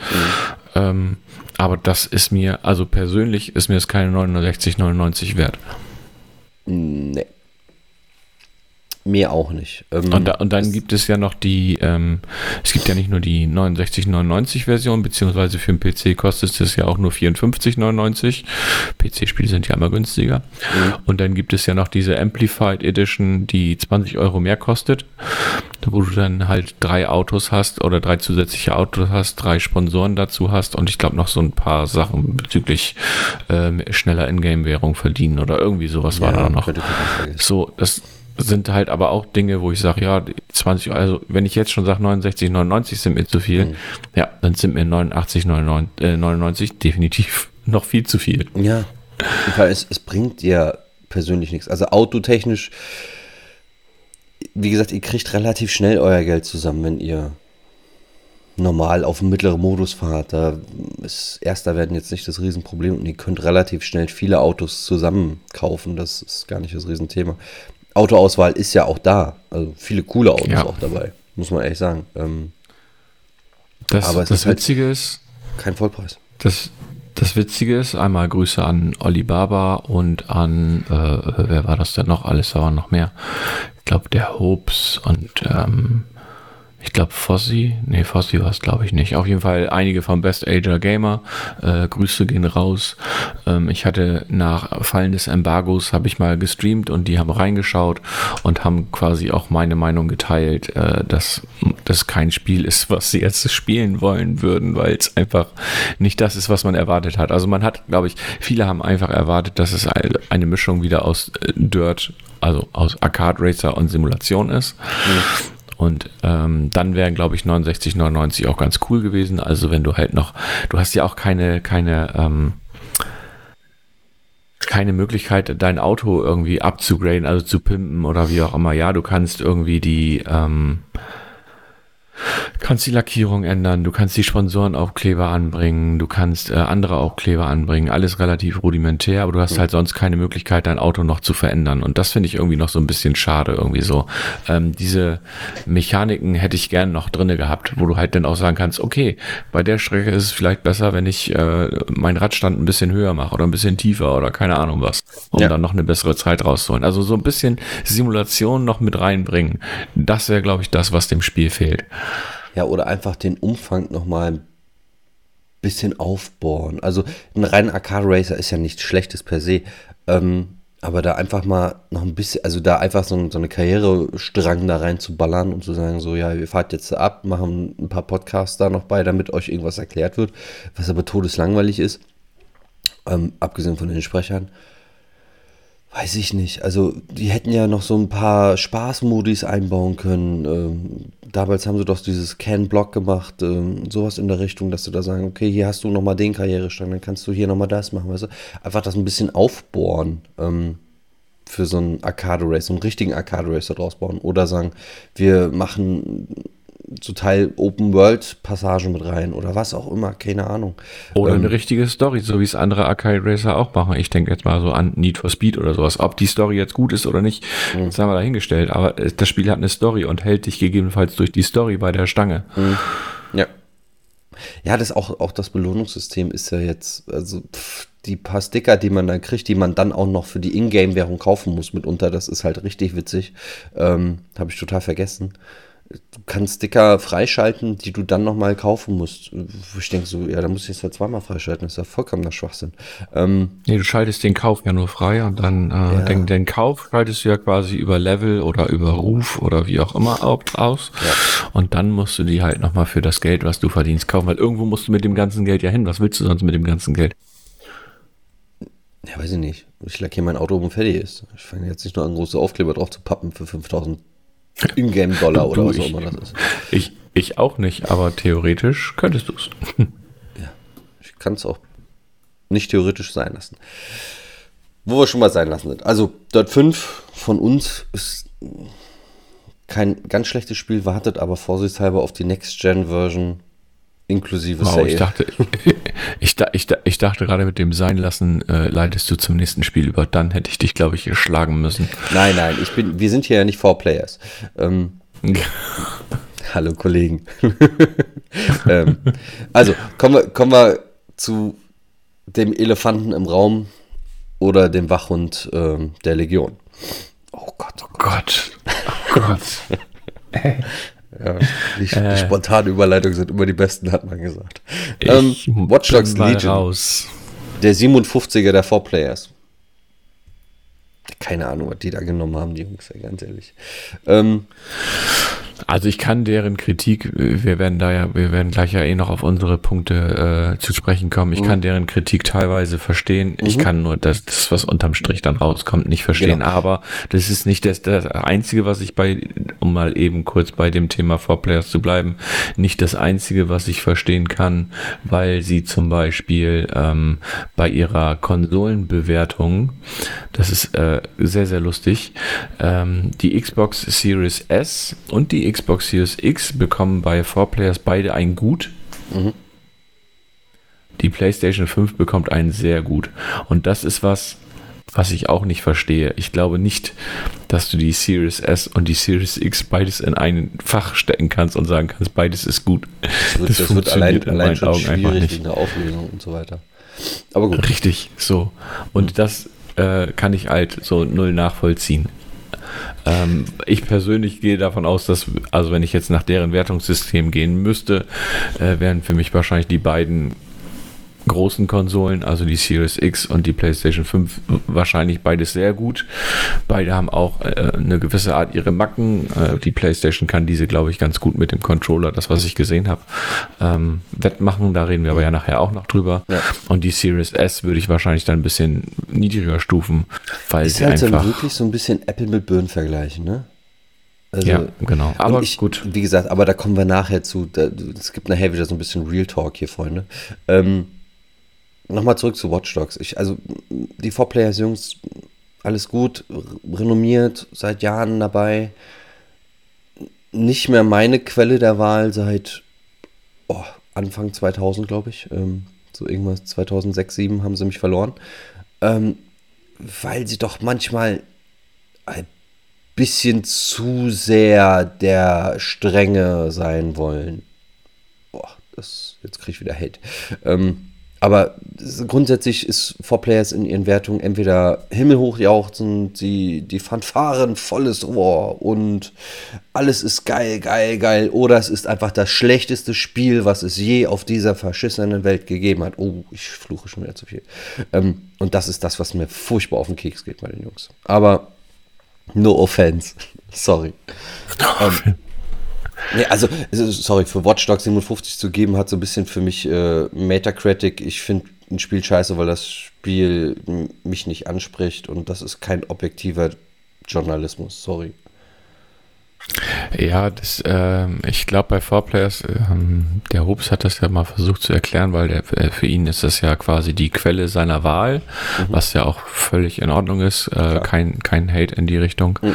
Ähm, aber das ist mir, also persönlich ist mir es keine 69,99 wert. Nee. Mir auch nicht. Ähm, Und, da, und dann gibt es ja noch die, ähm, es gibt ja nicht nur die 69,99 Version, beziehungsweise für den PC kostet es ja auch nur 54,99. PC-Spiele sind ja immer günstiger. Und dann gibt es ja noch diese Amplified Edition, die 20 Euro mehr kostet, wo du dann halt drei Autos hast oder drei zusätzliche Autos hast, drei Sponsoren dazu hast und ich glaube noch so ein paar Sachen bezüglich ähm, schneller Ingame-Währung verdienen oder irgendwie sowas war da noch. So, das, sind halt aber auch Dinge, wo ich sage, ja, 20, also wenn ich jetzt schon sage 69, 99 sind mir zu viel, mhm. ja, dann sind mir 89, 99, äh, 99 definitiv noch viel zu viel. Ja, weil es, es bringt ja persönlich nichts. Also autotechnisch, wie gesagt, ihr kriegt relativ schnell euer Geld zusammen, wenn ihr normal auf dem mittleren Modus fahrt. Da ist Erster werden jetzt nicht das Riesenproblem und ihr könnt relativ schnell viele Autos zusammen kaufen. Das ist gar nicht das Riesenthema. Autoauswahl ist ja auch da. Also viele coole Autos ja. auch dabei, muss man ehrlich sagen. Ähm, das, aber das ist halt Witzige halt ist, kein Vollpreis. Das, das Witzige ist, einmal Grüße an Olibaba und an, äh, wer war das denn noch? Alles, da waren noch mehr. Ich glaube, der Hopes und ähm, ich glaube Fossi, nee, Fossi war es glaube ich nicht. Auf jeden Fall einige vom Best Ager Gamer. Äh, Grüße gehen raus. Ähm, ich hatte nach Fallen des Embargos habe ich mal gestreamt und die haben reingeschaut und haben quasi auch meine Meinung geteilt, äh, dass das kein Spiel ist, was sie jetzt spielen wollen würden, weil es einfach nicht das ist, was man erwartet hat. Also man hat, glaube ich, viele haben einfach erwartet, dass es eine Mischung wieder aus äh, Dirt, also aus Arcade Racer und Simulation ist. Mhm und ähm, dann wären, glaube ich, 69, 99 auch ganz cool gewesen. Also wenn du halt noch, du hast ja auch keine, keine, ähm, keine Möglichkeit, dein Auto irgendwie abzugraden, also zu pimpen oder wie auch immer. Ja, du kannst irgendwie die, ähm, kannst die Lackierung ändern, du kannst die Sponsorenaufkleber anbringen, du kannst äh, andere Aufkleber anbringen, alles relativ rudimentär, aber du hast halt sonst keine Möglichkeit, dein Auto noch zu verändern. Und das finde ich irgendwie noch so ein bisschen schade, irgendwie so. Ähm, diese Mechaniken hätte ich gern noch drinne gehabt, wo du halt dann auch sagen kannst, okay, bei der Strecke ist es vielleicht besser, wenn ich äh, meinen Radstand ein bisschen höher mache oder ein bisschen tiefer oder keine Ahnung was, um ja. dann noch eine bessere Zeit rauszuholen. Also so ein bisschen Simulation noch mit reinbringen. Das wäre, glaube ich, das, was dem Spiel fehlt. Ja, oder einfach den Umfang nochmal ein bisschen aufbohren. Also ein reiner Arcade Racer ist ja nichts Schlechtes per se. Ähm, aber da einfach mal noch ein bisschen, also da einfach so, so eine Karrierestrang da rein zu ballern und zu sagen, so, ja, wir fahrt jetzt ab, machen ein paar Podcasts da noch bei, damit euch irgendwas erklärt wird, was aber todeslangweilig ist. Ähm, abgesehen von den Sprechern. Weiß ich nicht. Also, die hätten ja noch so ein paar Spaßmodis einbauen können. Ähm, damals haben sie doch dieses Can-Block gemacht, ähm, sowas in der Richtung, dass du da sagen, okay, hier hast du nochmal den Karrierestand, dann kannst du hier nochmal das machen, weißt du? Einfach das ein bisschen aufbohren ähm, für so einen Arcade-Race, so einen richtigen Arcade-Racer draus bauen. Oder sagen, wir machen zu Teil Open-World-Passagen mit rein oder was auch immer, keine Ahnung. Oder ähm, eine richtige Story, so wie es andere Arcade Racer auch machen. Ich denke jetzt mal so an Need for Speed oder sowas. Ob die Story jetzt gut ist oder nicht, mhm. das haben wir dahingestellt. Aber das Spiel hat eine Story und hält dich gegebenenfalls durch die Story bei der Stange. Mhm. Ja. Ja, das auch, auch das Belohnungssystem ist ja jetzt, also pff, die paar Sticker, die man dann kriegt, die man dann auch noch für die Ingame-Währung kaufen muss mitunter, das ist halt richtig witzig. Ähm, Habe ich total vergessen du kannst Sticker freischalten, die du dann nochmal kaufen musst. Ich denke so, ja, da muss ich es ja zweimal freischalten. Das ist ja vollkommener Schwachsinn. Ähm, nee, du schaltest den Kauf ja nur frei und dann äh, ja. den, den, Kauf schaltest du ja quasi über Level oder über Ruf oder wie auch immer aus. Ja. Und dann musst du die halt nochmal für das Geld, was du verdienst, kaufen, weil irgendwo musst du mit dem ganzen Geld ja hin. Was willst du sonst mit dem ganzen Geld? Ja, weiß ich nicht. Ich lackiere mein Auto, um fertig ist. Ich fange jetzt nicht nur an, große Aufkleber drauf zu pappen für 5000 Ingame-Dollar oder was auch immer das ist. Ich, ich auch nicht, aber theoretisch könntest du es. ja, ich kann es auch nicht theoretisch sein lassen. Wo wir schon mal sein lassen sind. Also, Dirt 5 von uns ist kein ganz schlechtes Spiel, wartet aber vorsichtshalber auf die Next-Gen-Version Inklusive wow, Save. Ich dachte, ich, ich, ich, dachte gerade mit dem Sein lassen, äh, leitest du zum nächsten Spiel über. Dann hätte ich dich, glaube ich, schlagen müssen. Nein, nein, ich bin, wir sind hier ja nicht Four Players. Ähm, hallo Kollegen. ähm, also, kommen wir, kommen wir zu dem Elefanten im Raum oder dem Wachhund ähm, der Legion. Oh Gott, oh Gott. Oh Gott. Ja, die, äh, die spontane Überleitung sind immer die besten, hat man gesagt. Ähm, Watch Dogs Legion. Raus. Der 57er der Four Players. Keine Ahnung, was die da genommen haben, die Jungs, ganz ehrlich. Ähm, Also ich kann deren Kritik, wir werden da ja, wir werden gleich ja eh noch auf unsere Punkte äh, zu sprechen kommen. Ich mhm. kann deren Kritik teilweise verstehen. Mhm. Ich kann nur das, das, was unterm Strich dann rauskommt, nicht verstehen. Genau. Aber das ist nicht das, das Einzige, was ich bei, um mal eben kurz bei dem Thema Four Players zu bleiben, nicht das Einzige, was ich verstehen kann, weil sie zum Beispiel ähm, bei ihrer Konsolenbewertung, das ist äh, sehr, sehr lustig, ähm, die Xbox Series S und die Xbox Series X bekommen bei 4Players beide ein Gut. Mhm. Die PlayStation 5 bekommt einen sehr gut. Und das ist was, was ich auch nicht verstehe. Ich glaube nicht, dass du die Series S und die Series X beides in ein Fach stecken kannst und sagen kannst, beides ist gut. Das, wird, das, das funktioniert allein, in allein meinen Augen einfach nicht. In der Auflösung und so weiter. Aber gut. Richtig, so. Und mhm. das äh, kann ich halt so null nachvollziehen. Ähm, ich persönlich gehe davon aus, dass, also wenn ich jetzt nach deren Wertungssystem gehen müsste, äh, wären für mich wahrscheinlich die beiden großen Konsolen, also die Series X und die PlayStation 5, wahrscheinlich beides sehr gut. Beide haben auch äh, eine gewisse Art ihre Macken. Äh, die PlayStation kann diese, glaube ich, ganz gut mit dem Controller, das, was ich gesehen habe, ähm, wettmachen. Da reden wir aber ja nachher auch noch drüber. Ja. Und die Series S würde ich wahrscheinlich dann ein bisschen niedriger stufen, weil ist sie halt einfach wirklich so ein bisschen Apple mit Birnen vergleichen, ne? Also, ja, genau. Aber ich, gut. Wie gesagt, aber da kommen wir nachher zu. Es gibt nachher wieder so ein bisschen Real Talk hier, Freunde. Ähm, nochmal zurück zu Watch Dogs. Ich, also die Four Players Jungs, alles gut, renommiert, seit Jahren dabei. Nicht mehr meine Quelle der Wahl seit oh, Anfang 2000, glaube ich. Ähm, so irgendwas 2006, 2007 haben sie mich verloren. Ähm, weil sie doch manchmal ein bisschen zu sehr der Strenge sein wollen. Boah, das, jetzt kriege ich wieder Hate. Ähm, aber grundsätzlich ist Four Players in ihren Wertungen entweder himmelhoch jauchzend, die, die Fanfaren volles Ohr und alles ist geil, geil, geil. Oder es ist einfach das schlechteste Spiel, was es je auf dieser verschissenen Welt gegeben hat. Oh, ich fluche schon wieder zu viel. Ähm, und das ist das, was mir furchtbar auf den Keks geht bei den Jungs. Aber no offense. Sorry. ähm, Nee, also, sorry, für Watch Dogs 57 zu geben, hat so ein bisschen für mich äh, Metacritic. Ich finde ein Spiel scheiße, weil das Spiel mich nicht anspricht und das ist kein objektiver Journalismus, sorry. Ja, das, äh, ich glaube bei 4Players, äh, der Hobbs hat das ja mal versucht zu erklären, weil der, äh, für ihn ist das ja quasi die Quelle seiner Wahl, mhm. was ja auch völlig in Ordnung ist. Äh, kein, kein Hate in die Richtung. Mhm.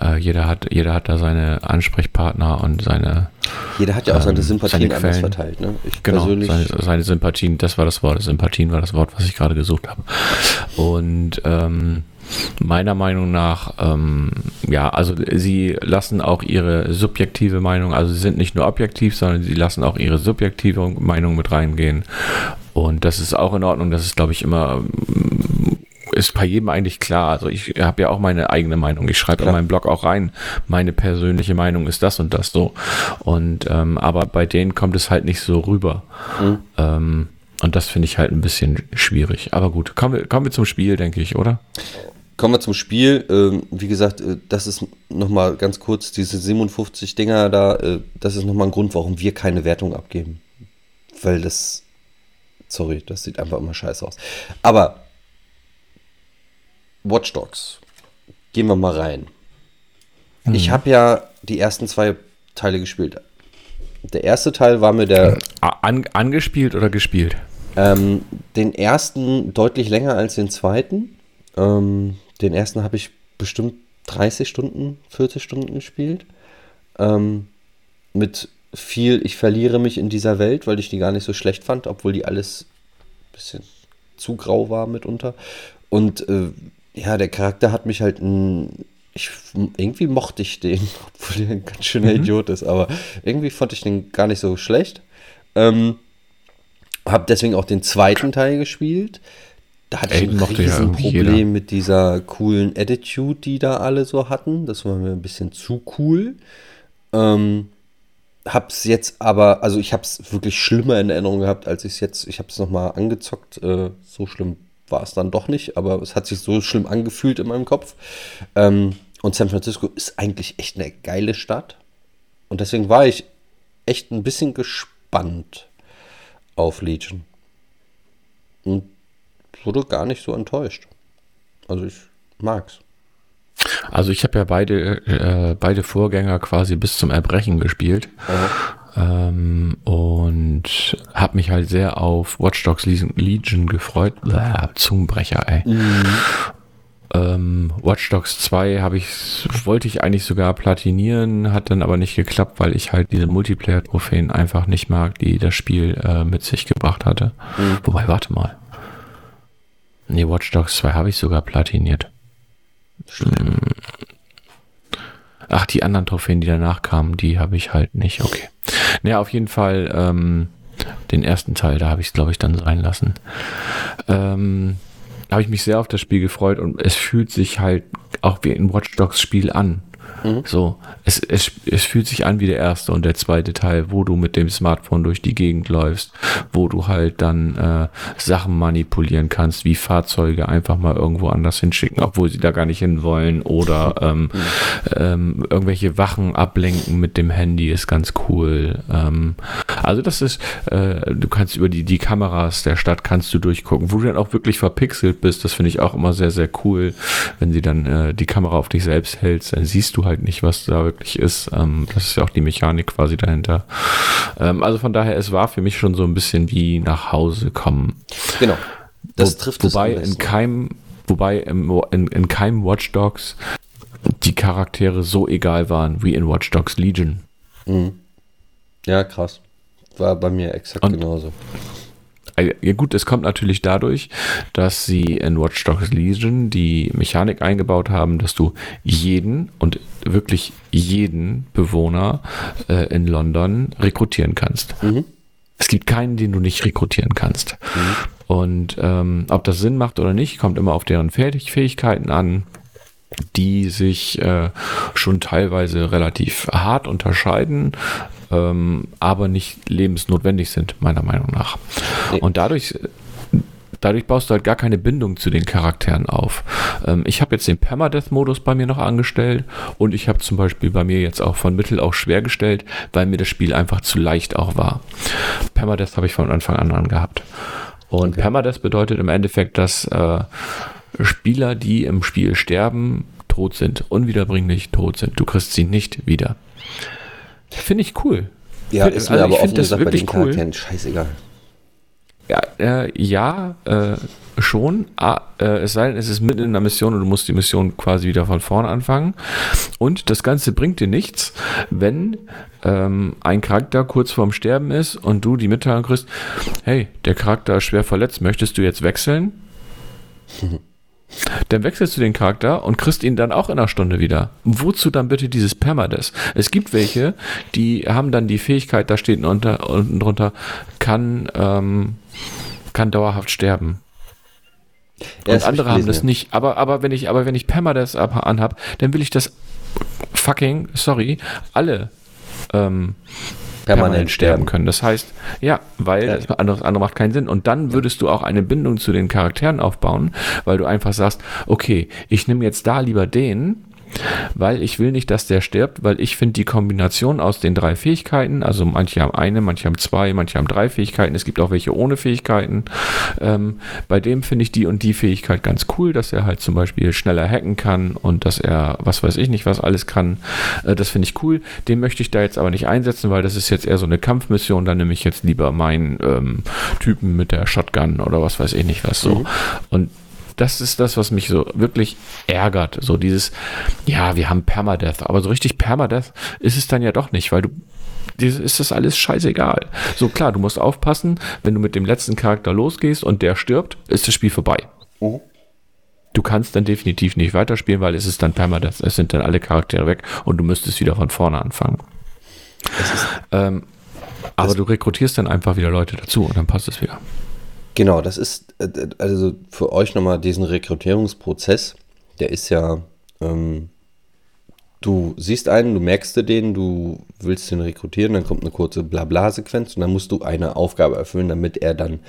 Äh, jeder, hat, jeder hat da seine Ansprechpartner und seine. Jeder hat ja auch seine ähm, Sympathien seine anders verteilt. Ne? Ich genau, seine, seine, Sympathien, das war das Wort. Sympathien war das Wort, was ich gerade gesucht habe. Und ähm, meiner Meinung nach, ähm, ja, also sie lassen auch ihre subjektive Meinung, also sie sind nicht nur objektiv, sondern sie lassen auch ihre subjektive Meinung mit reingehen. Und das ist auch in Ordnung. Das ist, glaube ich, immer mm, ist bei jedem eigentlich klar. Also ich habe ja auch meine eigene Meinung. Ich schreibe in meinem Blog auch rein, meine persönliche Meinung ist das und das so. Und ähm, aber bei denen kommt es halt nicht so rüber. Mhm. Ähm, und das finde ich halt ein bisschen schwierig. Aber gut, kommen wir, kommen wir zum Spiel, denke ich, oder? Kommen wir zum Spiel. Ähm, wie gesagt, äh, das ist nochmal ganz kurz, diese 57 Dinger da, äh, das ist nochmal ein Grund, warum wir keine Wertung abgeben. Weil das, sorry, das sieht einfach immer scheiße aus. Aber Watch Dogs, gehen wir mal rein. Mhm. Ich habe ja die ersten zwei Teile gespielt. Der erste Teil war mir der. An, angespielt oder gespielt? Ähm, den ersten deutlich länger als den zweiten. Ähm, den ersten habe ich bestimmt 30 Stunden, 40 Stunden gespielt. Ähm, mit viel, ich verliere mich in dieser Welt, weil ich die gar nicht so schlecht fand, obwohl die alles ein bisschen zu grau war mitunter. Und äh, ja, der Charakter hat mich halt ein, ich, irgendwie mochte ich den, obwohl er ein ganz schöner mhm. Idiot ist, aber irgendwie fand ich den gar nicht so schlecht. Ähm, hab deswegen auch den zweiten Teil gespielt. Da hatte Ey, ich ein Riesenproblem ja mit dieser coolen Attitude, die da alle so hatten. Das war mir ein bisschen zu cool. Ähm, hab's jetzt aber, also ich hab's wirklich schlimmer in Erinnerung gehabt, als ich es jetzt, ich hab's nochmal angezockt. Äh, so schlimm war es dann doch nicht, aber es hat sich so schlimm angefühlt in meinem Kopf. Ähm, und San Francisco ist eigentlich echt eine geile Stadt. Und deswegen war ich echt ein bisschen gespannt auf Legion. Wurde gar nicht so enttäuscht. Also ich mag's. Also ich habe ja beide, äh, beide Vorgänger quasi bis zum Erbrechen gespielt. Ähm, und habe mich halt sehr auf Watch Dogs Legion gefreut. Bäh, Zungenbrecher, ey. Mhm. Ähm, Watch Dogs 2 habe ich, wollte ich eigentlich sogar platinieren, hat dann aber nicht geklappt, weil ich halt diese Multiplayer-Trophäen einfach nicht mag, die das Spiel äh, mit sich gebracht hatte. Mhm. Wobei, warte mal. Nee, Watch Dogs 2 habe ich sogar platiniert. Hm. Ach, die anderen Trophäen, die danach kamen, die habe ich halt nicht. Okay. Naja, auf jeden Fall ähm, den ersten Teil, da habe ich es, glaube ich, dann sein lassen. Ähm, habe ich mich sehr auf das Spiel gefreut und es fühlt sich halt auch wie ein Watch Dogs Spiel an. Mhm. So, es, es, es fühlt sich an wie der erste und der zweite Teil, wo du mit dem Smartphone durch die Gegend läufst, wo du halt dann äh, Sachen manipulieren kannst, wie Fahrzeuge einfach mal irgendwo anders hinschicken, obwohl sie da gar nicht hin wollen oder ähm, mhm. ähm, irgendwelche Wachen ablenken mit dem Handy ist ganz cool. Ähm, also das ist, äh, du kannst über die, die Kameras der Stadt kannst du durchgucken, wo du dann auch wirklich verpixelt bist. Das finde ich auch immer sehr, sehr cool, wenn sie dann äh, die Kamera auf dich selbst hältst, dann siehst du halt nicht, was da wirklich ist. Ähm, das ist ja auch die Mechanik quasi dahinter. Ähm, also von daher, es war für mich schon so ein bisschen wie nach Hause kommen. Genau. Das Wo, trifft wobei es. In keinem, wobei im, in, in keinem Watch Dogs die Charaktere so egal waren wie in Watch Dogs Legion. Mhm. Ja, krass. War bei mir exakt Und genauso. Äh, ja gut, es kommt natürlich dadurch, dass sie in Watch Dogs Legion die Mechanik eingebaut haben, dass du jeden und wirklich jeden Bewohner äh, in London rekrutieren kannst. Mhm. Es gibt keinen, den du nicht rekrutieren kannst. Mhm. Und ähm, ob das Sinn macht oder nicht, kommt immer auf deren Fähigkeiten an die sich äh, schon teilweise relativ hart unterscheiden, ähm, aber nicht lebensnotwendig sind, meiner Meinung nach. Und dadurch dadurch baust du halt gar keine Bindung zu den Charakteren auf. Ähm, ich habe jetzt den Permadeath-Modus bei mir noch angestellt und ich habe zum Beispiel bei mir jetzt auch von Mittel auch schwer gestellt, weil mir das Spiel einfach zu leicht auch war. Permadeath habe ich von Anfang an angehabt. Und okay. Permadeath bedeutet im Endeffekt, dass äh, Spieler, die im Spiel sterben, tot sind, unwiederbringlich tot sind. Du kriegst sie nicht wieder. Finde ich cool. Ja, ist mir also aber offen gesagt bei den Charakteren cool. scheißegal. Ja, äh, ja äh, schon. Ah, äh, es sei denn, es ist mitten in einer Mission und du musst die Mission quasi wieder von vorne anfangen. Und das Ganze bringt dir nichts, wenn ähm, ein Charakter kurz vorm Sterben ist und du die Mitteilung kriegst, hey, der Charakter ist schwer verletzt, möchtest du jetzt wechseln? Dann wechselst du den Charakter und kriegst ihn dann auch in einer Stunde wieder. Wozu dann bitte dieses Permades? Es gibt welche, die haben dann die Fähigkeit, da steht unter, unten drunter, kann, ähm, kann dauerhaft sterben. Ja, und andere haben das nicht. Aber, aber wenn ich, aber wenn ich Permades anhab, dann will ich das fucking, sorry, alle ähm, permanent, sterben können. Das heißt, ja, weil ja. das andere, andere macht keinen Sinn. Und dann würdest du auch eine Bindung zu den Charakteren aufbauen, weil du einfach sagst, okay, ich nehme jetzt da lieber den, weil ich will nicht, dass der stirbt, weil ich finde die Kombination aus den drei Fähigkeiten, also manche haben eine, manche haben zwei, manche haben drei Fähigkeiten, es gibt auch welche ohne Fähigkeiten. Ähm, bei dem finde ich die und die Fähigkeit ganz cool, dass er halt zum Beispiel schneller hacken kann und dass er, was weiß ich nicht, was alles kann. Äh, das finde ich cool. Den möchte ich da jetzt aber nicht einsetzen, weil das ist jetzt eher so eine Kampfmission. Da nehme ich jetzt lieber meinen ähm, Typen mit der Shotgun oder was weiß ich nicht was so. Mhm. Und das ist das, was mich so wirklich ärgert. So dieses, ja, wir haben Permadeath, aber so richtig Permadeath ist es dann ja doch nicht, weil du ist das alles scheißegal. So klar, du musst aufpassen, wenn du mit dem letzten Charakter losgehst und der stirbt, ist das Spiel vorbei. Mhm. Du kannst dann definitiv nicht weiterspielen, weil es ist dann Permadeath. Es sind dann alle Charaktere weg und du müsstest wieder von vorne anfangen. Ähm, aber du rekrutierst dann einfach wieder Leute dazu und dann passt es wieder. Genau, das ist äh, also für euch nochmal diesen Rekrutierungsprozess, der ist ja, ähm, du siehst einen, du merkst dir den, du willst den rekrutieren, dann kommt eine kurze Blabla-Sequenz und dann musst du eine Aufgabe erfüllen, damit er dann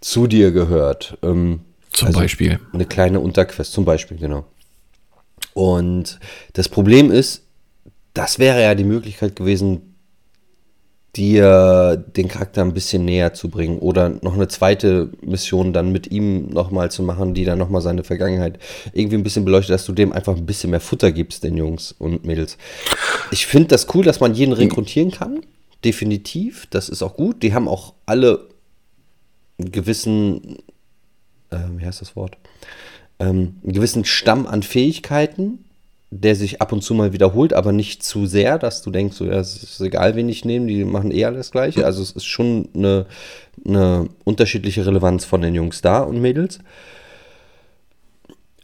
zu dir gehört. Ähm, zum also Beispiel. Eine kleine Unterquest, zum Beispiel, genau. Und das Problem ist, das wäre ja die Möglichkeit gewesen, dir den Charakter ein bisschen näher zu bringen oder noch eine zweite Mission dann mit ihm nochmal zu machen, die dann nochmal seine Vergangenheit irgendwie ein bisschen beleuchtet, dass du dem einfach ein bisschen mehr Futter gibst, den Jungs und Mädels. Ich finde das cool, dass man jeden rekrutieren kann. Definitiv. Das ist auch gut. Die haben auch alle einen gewissen, äh, wie heißt das Wort? Ähm, einen gewissen Stamm an Fähigkeiten, der sich ab und zu mal wiederholt, aber nicht zu sehr, dass du denkst, so, ja, es ist egal, wen ich nehme, die machen eh alles Gleiche. Also es ist schon eine, eine unterschiedliche Relevanz von den Jungs da und Mädels.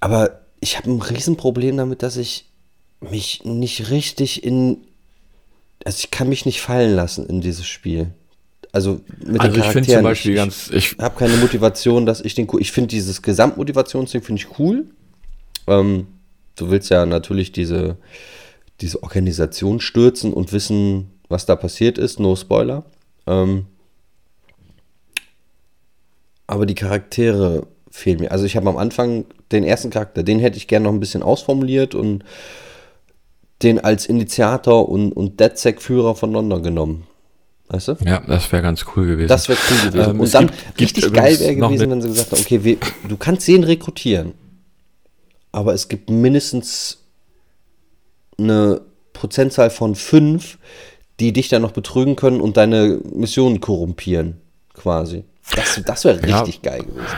Aber ich habe ein Riesenproblem damit, dass ich mich nicht richtig in. Also ich kann mich nicht fallen lassen in dieses Spiel. Also mit also den ich finde zum Beispiel ich, ganz. Ich habe keine Motivation, dass ich den. Ich finde dieses Gesamtmotivationsding finde ich cool. Ähm, du willst ja natürlich diese, diese Organisation stürzen und wissen, was da passiert ist. No Spoiler. Ähm, aber die Charaktere fehlen mir. Also ich habe am Anfang den ersten Charakter, den hätte ich gerne noch ein bisschen ausformuliert und den als Initiator und, und DedSec-Führer von London genommen. Weißt du? Ja, das wäre ganz cool gewesen. Das wäre cool gewesen. Ähm, und dann gibt, richtig gibt geil wäre gewesen, wenn sie gesagt haben, okay, wir, du kannst den rekrutieren aber es gibt mindestens eine Prozentzahl von fünf, die dich dann noch betrügen können und deine Missionen korrumpieren, quasi. Das, das wäre richtig ja. geil gewesen.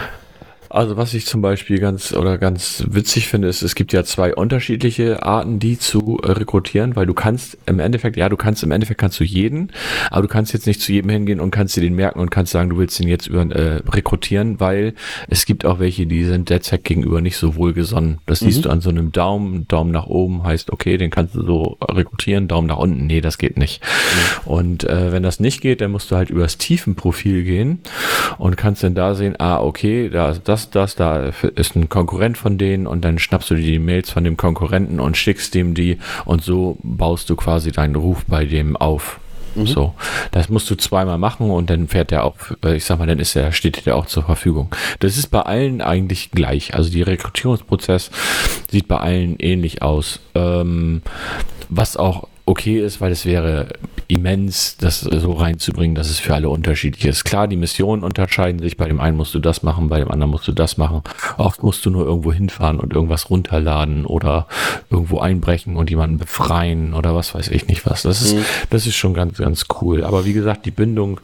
Also was ich zum Beispiel ganz oder ganz witzig finde, ist, es gibt ja zwei unterschiedliche Arten, die zu äh, rekrutieren, weil du kannst im Endeffekt, ja, du kannst im Endeffekt kannst du jeden, aber du kannst jetzt nicht zu jedem hingehen und kannst dir den merken und kannst sagen, du willst den jetzt über, äh, rekrutieren, weil es gibt auch welche, die sind DedSec gegenüber nicht so wohlgesonnen. Das mhm. siehst du an so einem Daumen, Daumen nach oben heißt, okay, den kannst du so rekrutieren, Daumen nach unten, nee, das geht nicht. Mhm. Und äh, wenn das nicht geht, dann musst du halt übers Tiefenprofil gehen und kannst dann da sehen, ah, okay, da ist das das, da ist ein Konkurrent von denen und dann schnappst du dir die Mails von dem Konkurrenten und schickst dem die und so baust du quasi deinen Ruf bei dem auf. Mhm. So, das musst du zweimal machen und dann fährt der auch, äh, ich sag mal, dann ist er, steht der auch zur Verfügung. Das ist bei allen eigentlich gleich. Also die Rekrutierungsprozess sieht bei allen ähnlich aus. Ähm, was auch okay ist, weil es wäre immens, das so reinzubringen, dass es für alle unterschiedlich ist. Klar, die Missionen unterscheiden sich. Bei dem einen musst du das machen, bei dem anderen musst du das machen. Oft musst du nur irgendwo hinfahren und irgendwas runterladen oder irgendwo einbrechen und jemanden befreien oder was weiß ich nicht was. Das ist, mhm. das ist schon ganz, ganz cool. Aber wie gesagt, die Bindung,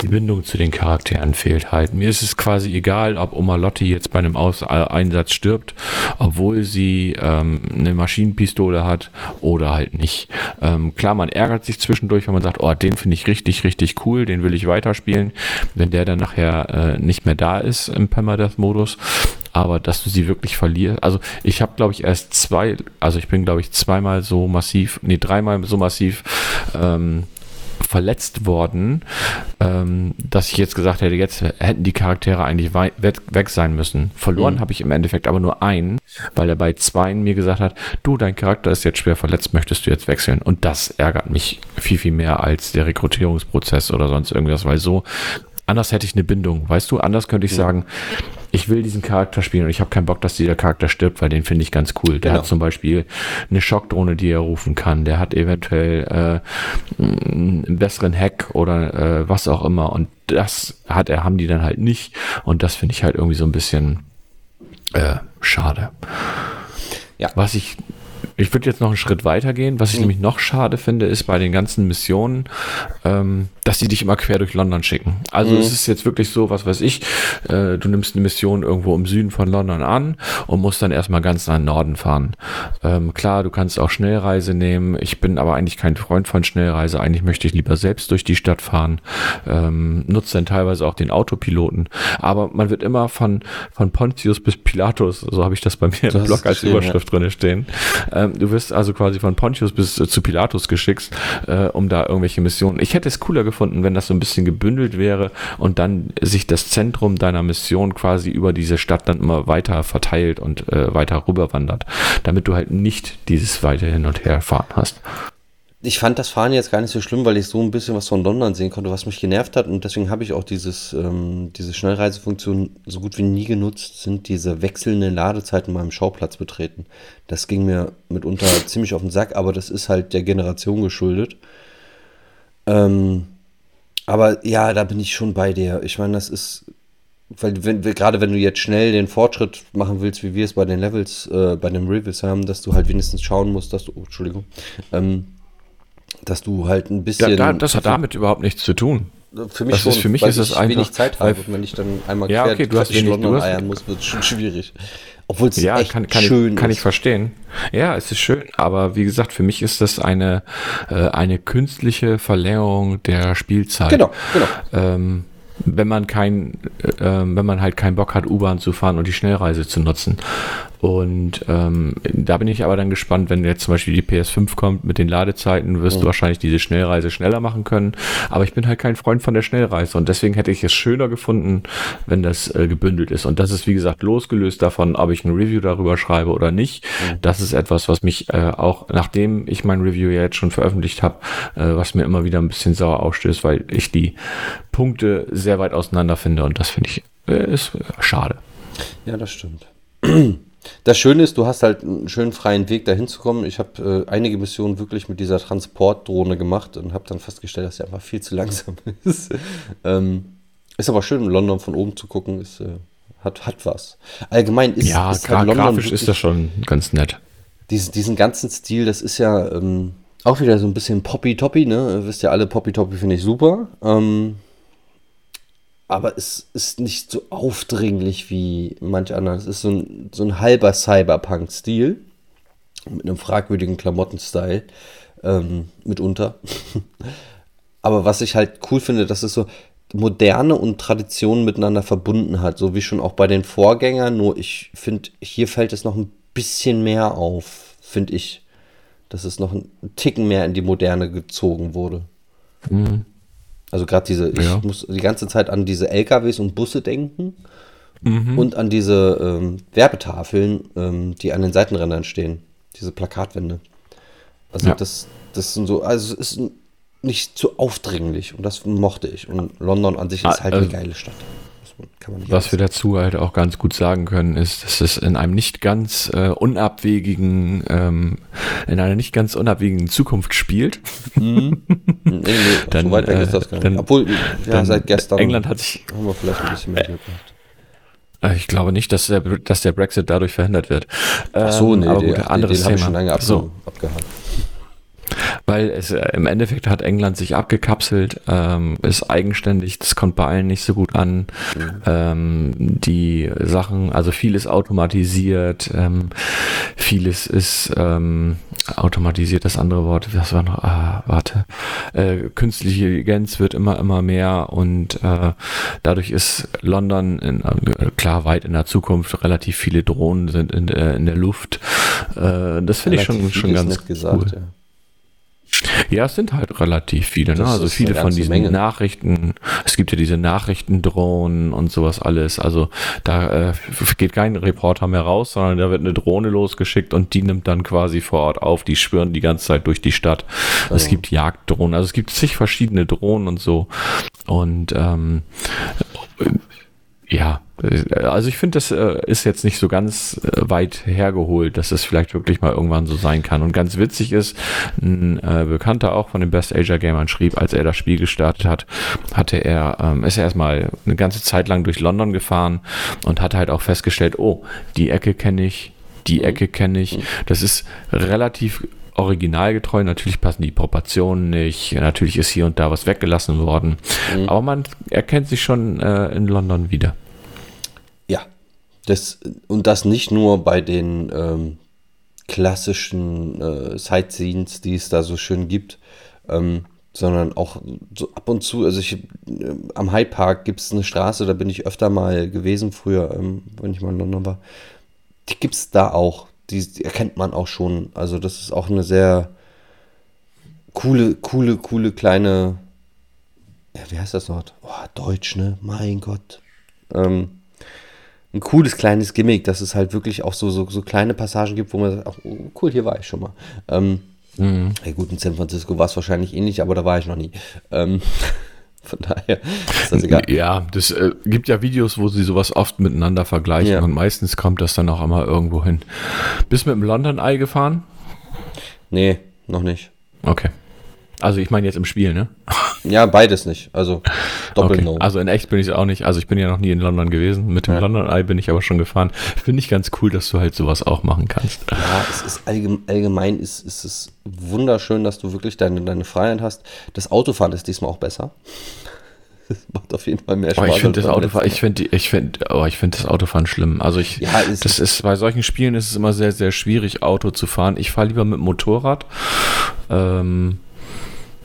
die Bindung zu den Charakteren fehlt halt. Mir ist es quasi egal, ob Oma Lotti jetzt bei einem Aus Einsatz stirbt, obwohl sie ähm, eine Maschinenpistole hat oder halt nicht. Ähm, klar, man ärgert sich zwischendurch, wenn man sagt, oh, den finde ich richtig, richtig cool, den will ich weiterspielen, wenn der dann nachher äh, nicht mehr da ist im Permadeath-Modus. Aber dass du sie wirklich verlierst, also ich habe, glaube ich, erst zwei, also ich bin, glaube ich, zweimal so massiv, nee, dreimal so massiv ähm, verletzt worden, ähm, dass ich jetzt gesagt hätte, jetzt hätten die Charaktere eigentlich weg sein müssen. Verloren mhm. habe ich im Endeffekt aber nur einen, weil er bei zweien mir gesagt hat, du, dein Charakter ist jetzt schwer verletzt, möchtest du jetzt wechseln? Und das ärgert mich viel, viel mehr als der Rekrutierungsprozess oder sonst irgendwas, weil so anders hätte ich eine Bindung, weißt du? Anders könnte ich sagen, ich will diesen Charakter spielen und ich habe keinen Bock, dass dieser Charakter stirbt, weil den finde ich ganz cool. Der genau. hat zum Beispiel eine Schockdrohne, die er rufen kann. Der hat eventuell äh, einen besseren Hack oder äh, was auch immer. Und das hat er, haben die dann halt nicht. Und das finde ich halt irgendwie so ein bisschen äh, schade. Ja. Was ich ich würde jetzt noch einen Schritt weiter gehen. Was ich mhm. nämlich noch schade finde, ist bei den ganzen Missionen, ähm, dass sie dich immer quer durch London schicken. Also mhm. es ist jetzt wirklich so, was weiß ich, äh, du nimmst eine Mission irgendwo im Süden von London an und musst dann erstmal ganz nach Norden fahren. Ähm, klar, du kannst auch Schnellreise nehmen. Ich bin aber eigentlich kein Freund von Schnellreise. Eigentlich möchte ich lieber selbst durch die Stadt fahren. Ähm, nutzt dann teilweise auch den Autopiloten. Aber man wird immer von, von Pontius bis Pilatus, so habe ich das bei mir im Blog als Überschrift ja. drin stehen. Ähm, du wirst also quasi von Pontius bis äh, zu Pilatus geschickt, äh, um da irgendwelche Missionen. Ich hätte es cooler gefunden, wenn das so ein bisschen gebündelt wäre und dann sich das Zentrum deiner Mission quasi über diese Stadt dann immer weiter verteilt und äh, weiter rüberwandert, damit du halt nicht dieses weiter hin und her fahren hast. Ich fand das Fahren jetzt gar nicht so schlimm, weil ich so ein bisschen was von London sehen konnte, was mich genervt hat. Und deswegen habe ich auch dieses, ähm, diese Schnellreisefunktion so gut wie nie genutzt, sind diese wechselnden Ladezeiten beim Schauplatz betreten. Das ging mir mitunter ziemlich auf den Sack, aber das ist halt der Generation geschuldet. Ähm, aber ja, da bin ich schon bei dir. Ich meine, das ist, weil wenn, gerade wenn du jetzt schnell den Fortschritt machen willst, wie wir es bei den Levels, äh, bei den Reviews haben, dass du halt wenigstens schauen musst, dass du, oh, Entschuldigung, ähm, dass du halt ein bisschen. Ja, da, das hat damit überhaupt nichts zu tun. Für mich das schon, ist, für mich ist es einfach, wenig Zeit habe. wenn ich dann einmal ja, okay, du hast wenig, London du eiern muss, wird es schon schwierig. Obwohl es ja, echt kann, kann schön ich, kann ich verstehen. Ja, es ist schön, aber wie gesagt, für mich ist das eine, äh, eine künstliche Verlängerung der Spielzeit. Genau, genau. Ähm, wenn man kein, äh, wenn man halt keinen Bock hat, U-Bahn zu fahren und die Schnellreise zu nutzen. Und ähm, da bin ich aber dann gespannt, wenn jetzt zum Beispiel die PS5 kommt mit den Ladezeiten, wirst mhm. du wahrscheinlich diese Schnellreise schneller machen können. Aber ich bin halt kein Freund von der Schnellreise und deswegen hätte ich es schöner gefunden, wenn das äh, gebündelt ist. Und das ist, wie gesagt, losgelöst davon, ob ich ein Review darüber schreibe oder nicht. Mhm. Das ist etwas, was mich äh, auch, nachdem ich mein Review ja jetzt schon veröffentlicht habe, äh, was mir immer wieder ein bisschen sauer ausstößt, weil ich die Punkte sehr weit auseinander finde und das finde ich äh, ist äh, schade. Ja, das stimmt. Das Schöne ist, du hast halt einen schönen freien Weg dahin zu kommen. Ich habe äh, einige Missionen wirklich mit dieser Transportdrohne gemacht und habe dann festgestellt, dass sie einfach viel zu langsam ist. ähm, ist aber schön, in London von oben zu gucken, ist, äh, hat, hat was. Allgemein ist, ja, ist halt London grafisch ist das schon ganz nett. Diesen, diesen ganzen Stil, das ist ja ähm, auch wieder so ein bisschen Poppy-Toppy, ne? Wisst ihr alle, Poppy-Toppy finde ich super. Ähm, aber es ist nicht so aufdringlich wie manch anderer. Es ist so ein, so ein halber Cyberpunk-Stil mit einem fragwürdigen Klamotten-Style ähm, mitunter. aber was ich halt cool finde, dass es so Moderne und Tradition miteinander verbunden hat, so wie schon auch bei den Vorgängern. Nur ich finde, hier fällt es noch ein bisschen mehr auf, finde ich, dass es noch einen Ticken mehr in die Moderne gezogen wurde. Mhm. Also gerade diese, ja. ich muss die ganze Zeit an diese LKWs und Busse denken mhm. und an diese ähm, Werbetafeln, ähm, die an den Seitenrändern stehen. Diese Plakatwände. Also ja. das, das sind so, also es ist nicht zu aufdringlich und das mochte ich. Und London an sich ist ah, halt eine also geile Stadt. Was wir dazu halt auch ganz gut sagen können, ist, dass es in einem nicht ganz äh, unabwegigen, ähm, in einer nicht ganz unabwegigen Zukunft spielt. Mhm. nee, nee, dann, so weit weg ist das gar nicht. Dann, Obwohl, ja, dann seit gestern England hat sich, haben wir vielleicht ein bisschen mehr Glück gehabt. Äh, ich glaube nicht, dass der, dass der Brexit dadurch verhindert wird. Ach so, ähm, nee, aber gut, die, anderes den, den Thema. schon lange ab, so. Weil es äh, im Endeffekt hat England sich abgekapselt, ähm, ist eigenständig, das kommt bei allen nicht so gut an. Mhm. Ähm, die Sachen, also vieles automatisiert, ähm, vieles ist ähm, automatisiert, das andere Wort, was war noch, ah, warte, äh, künstliche Intelligenz wird immer, immer mehr und äh, dadurch ist London in, äh, klar weit in der Zukunft, relativ viele Drohnen sind in, äh, in der Luft. Äh, das finde ich schon, schon ganz gesagt, cool. Ja. Ja, es sind halt relativ viele. Ne? Also viele von diesen Menge. Nachrichten. Es gibt ja diese Nachrichtendrohnen und sowas alles. Also da äh, geht kein Reporter mehr raus, sondern da wird eine Drohne losgeschickt und die nimmt dann quasi vor Ort auf. Die schwören die ganze Zeit durch die Stadt. Also. Es gibt Jagddrohnen. Also es gibt zig verschiedene Drohnen und so. Und ähm, ja, also ich finde, das äh, ist jetzt nicht so ganz äh, weit hergeholt, dass es vielleicht wirklich mal irgendwann so sein kann. Und ganz witzig ist, ein äh, Bekannter auch von den Best Asia Gamern schrieb, als er das Spiel gestartet hat, hatte er, ähm, ist er erstmal eine ganze Zeit lang durch London gefahren und hat halt auch festgestellt, oh, die Ecke kenne ich, die mhm. Ecke kenne ich. Das ist relativ originalgetreu. Natürlich passen die Proportionen nicht. Natürlich ist hier und da was weggelassen worden. Mhm. Aber man erkennt sich schon äh, in London wieder. Das, und das nicht nur bei den ähm, klassischen äh, Sightseeings, die es da so schön gibt, ähm, sondern auch so ab und zu, also ich, äh, am Hyde Park gibt es eine Straße, da bin ich öfter mal gewesen früher, ähm, wenn ich mal in London war. Die gibt es da auch, die, die, erkennt man auch schon. Also das ist auch eine sehr coole, coole, coole kleine, ja, wie heißt das Wort? Oh, Deutsch, ne? Mein Gott. Ähm, ein cooles kleines Gimmick, dass es halt wirklich auch so, so, so kleine Passagen gibt, wo man sagt, ach, oh, cool, hier war ich schon mal. Ähm, Mhm. Ja, gut, in San Francisco war es wahrscheinlich ähnlich, aber da war ich noch nie. Ähm, von daher ist das egal. Ja, das äh, gibt ja Videos, wo sie sowas oft miteinander vergleichen ja. und meistens kommt das dann auch immer irgendwo hin. Bist du mit dem London Eye gefahren? Nee, noch nicht. Okay. Also ich meine jetzt im Spiel, ne? Ja, beides nicht. Also doppel okay. no. Also in echt bin ich auch nicht. Also ich bin ja noch nie in London gewesen. Mit dem ja. London Eye bin ich aber schon gefahren. Finde ich ganz cool, dass du halt sowas auch machen kannst. Ja, es ist allgemein, allgemein ist, ist es wunderschön, dass du wirklich deine, deine Freiheit hast. Das Autofahren ist diesmal auch besser. Das macht auf jeden Fall mehr Spaß. Oh, ich finde das Autofahren, ich finde, ich finde, oh, ich finde das Autofahren schlimm. Also ich, ja, das ist bei solchen Spielen ist es immer sehr, sehr schwierig, Auto zu fahren. Ich fahre lieber mit Motorrad. Ähm,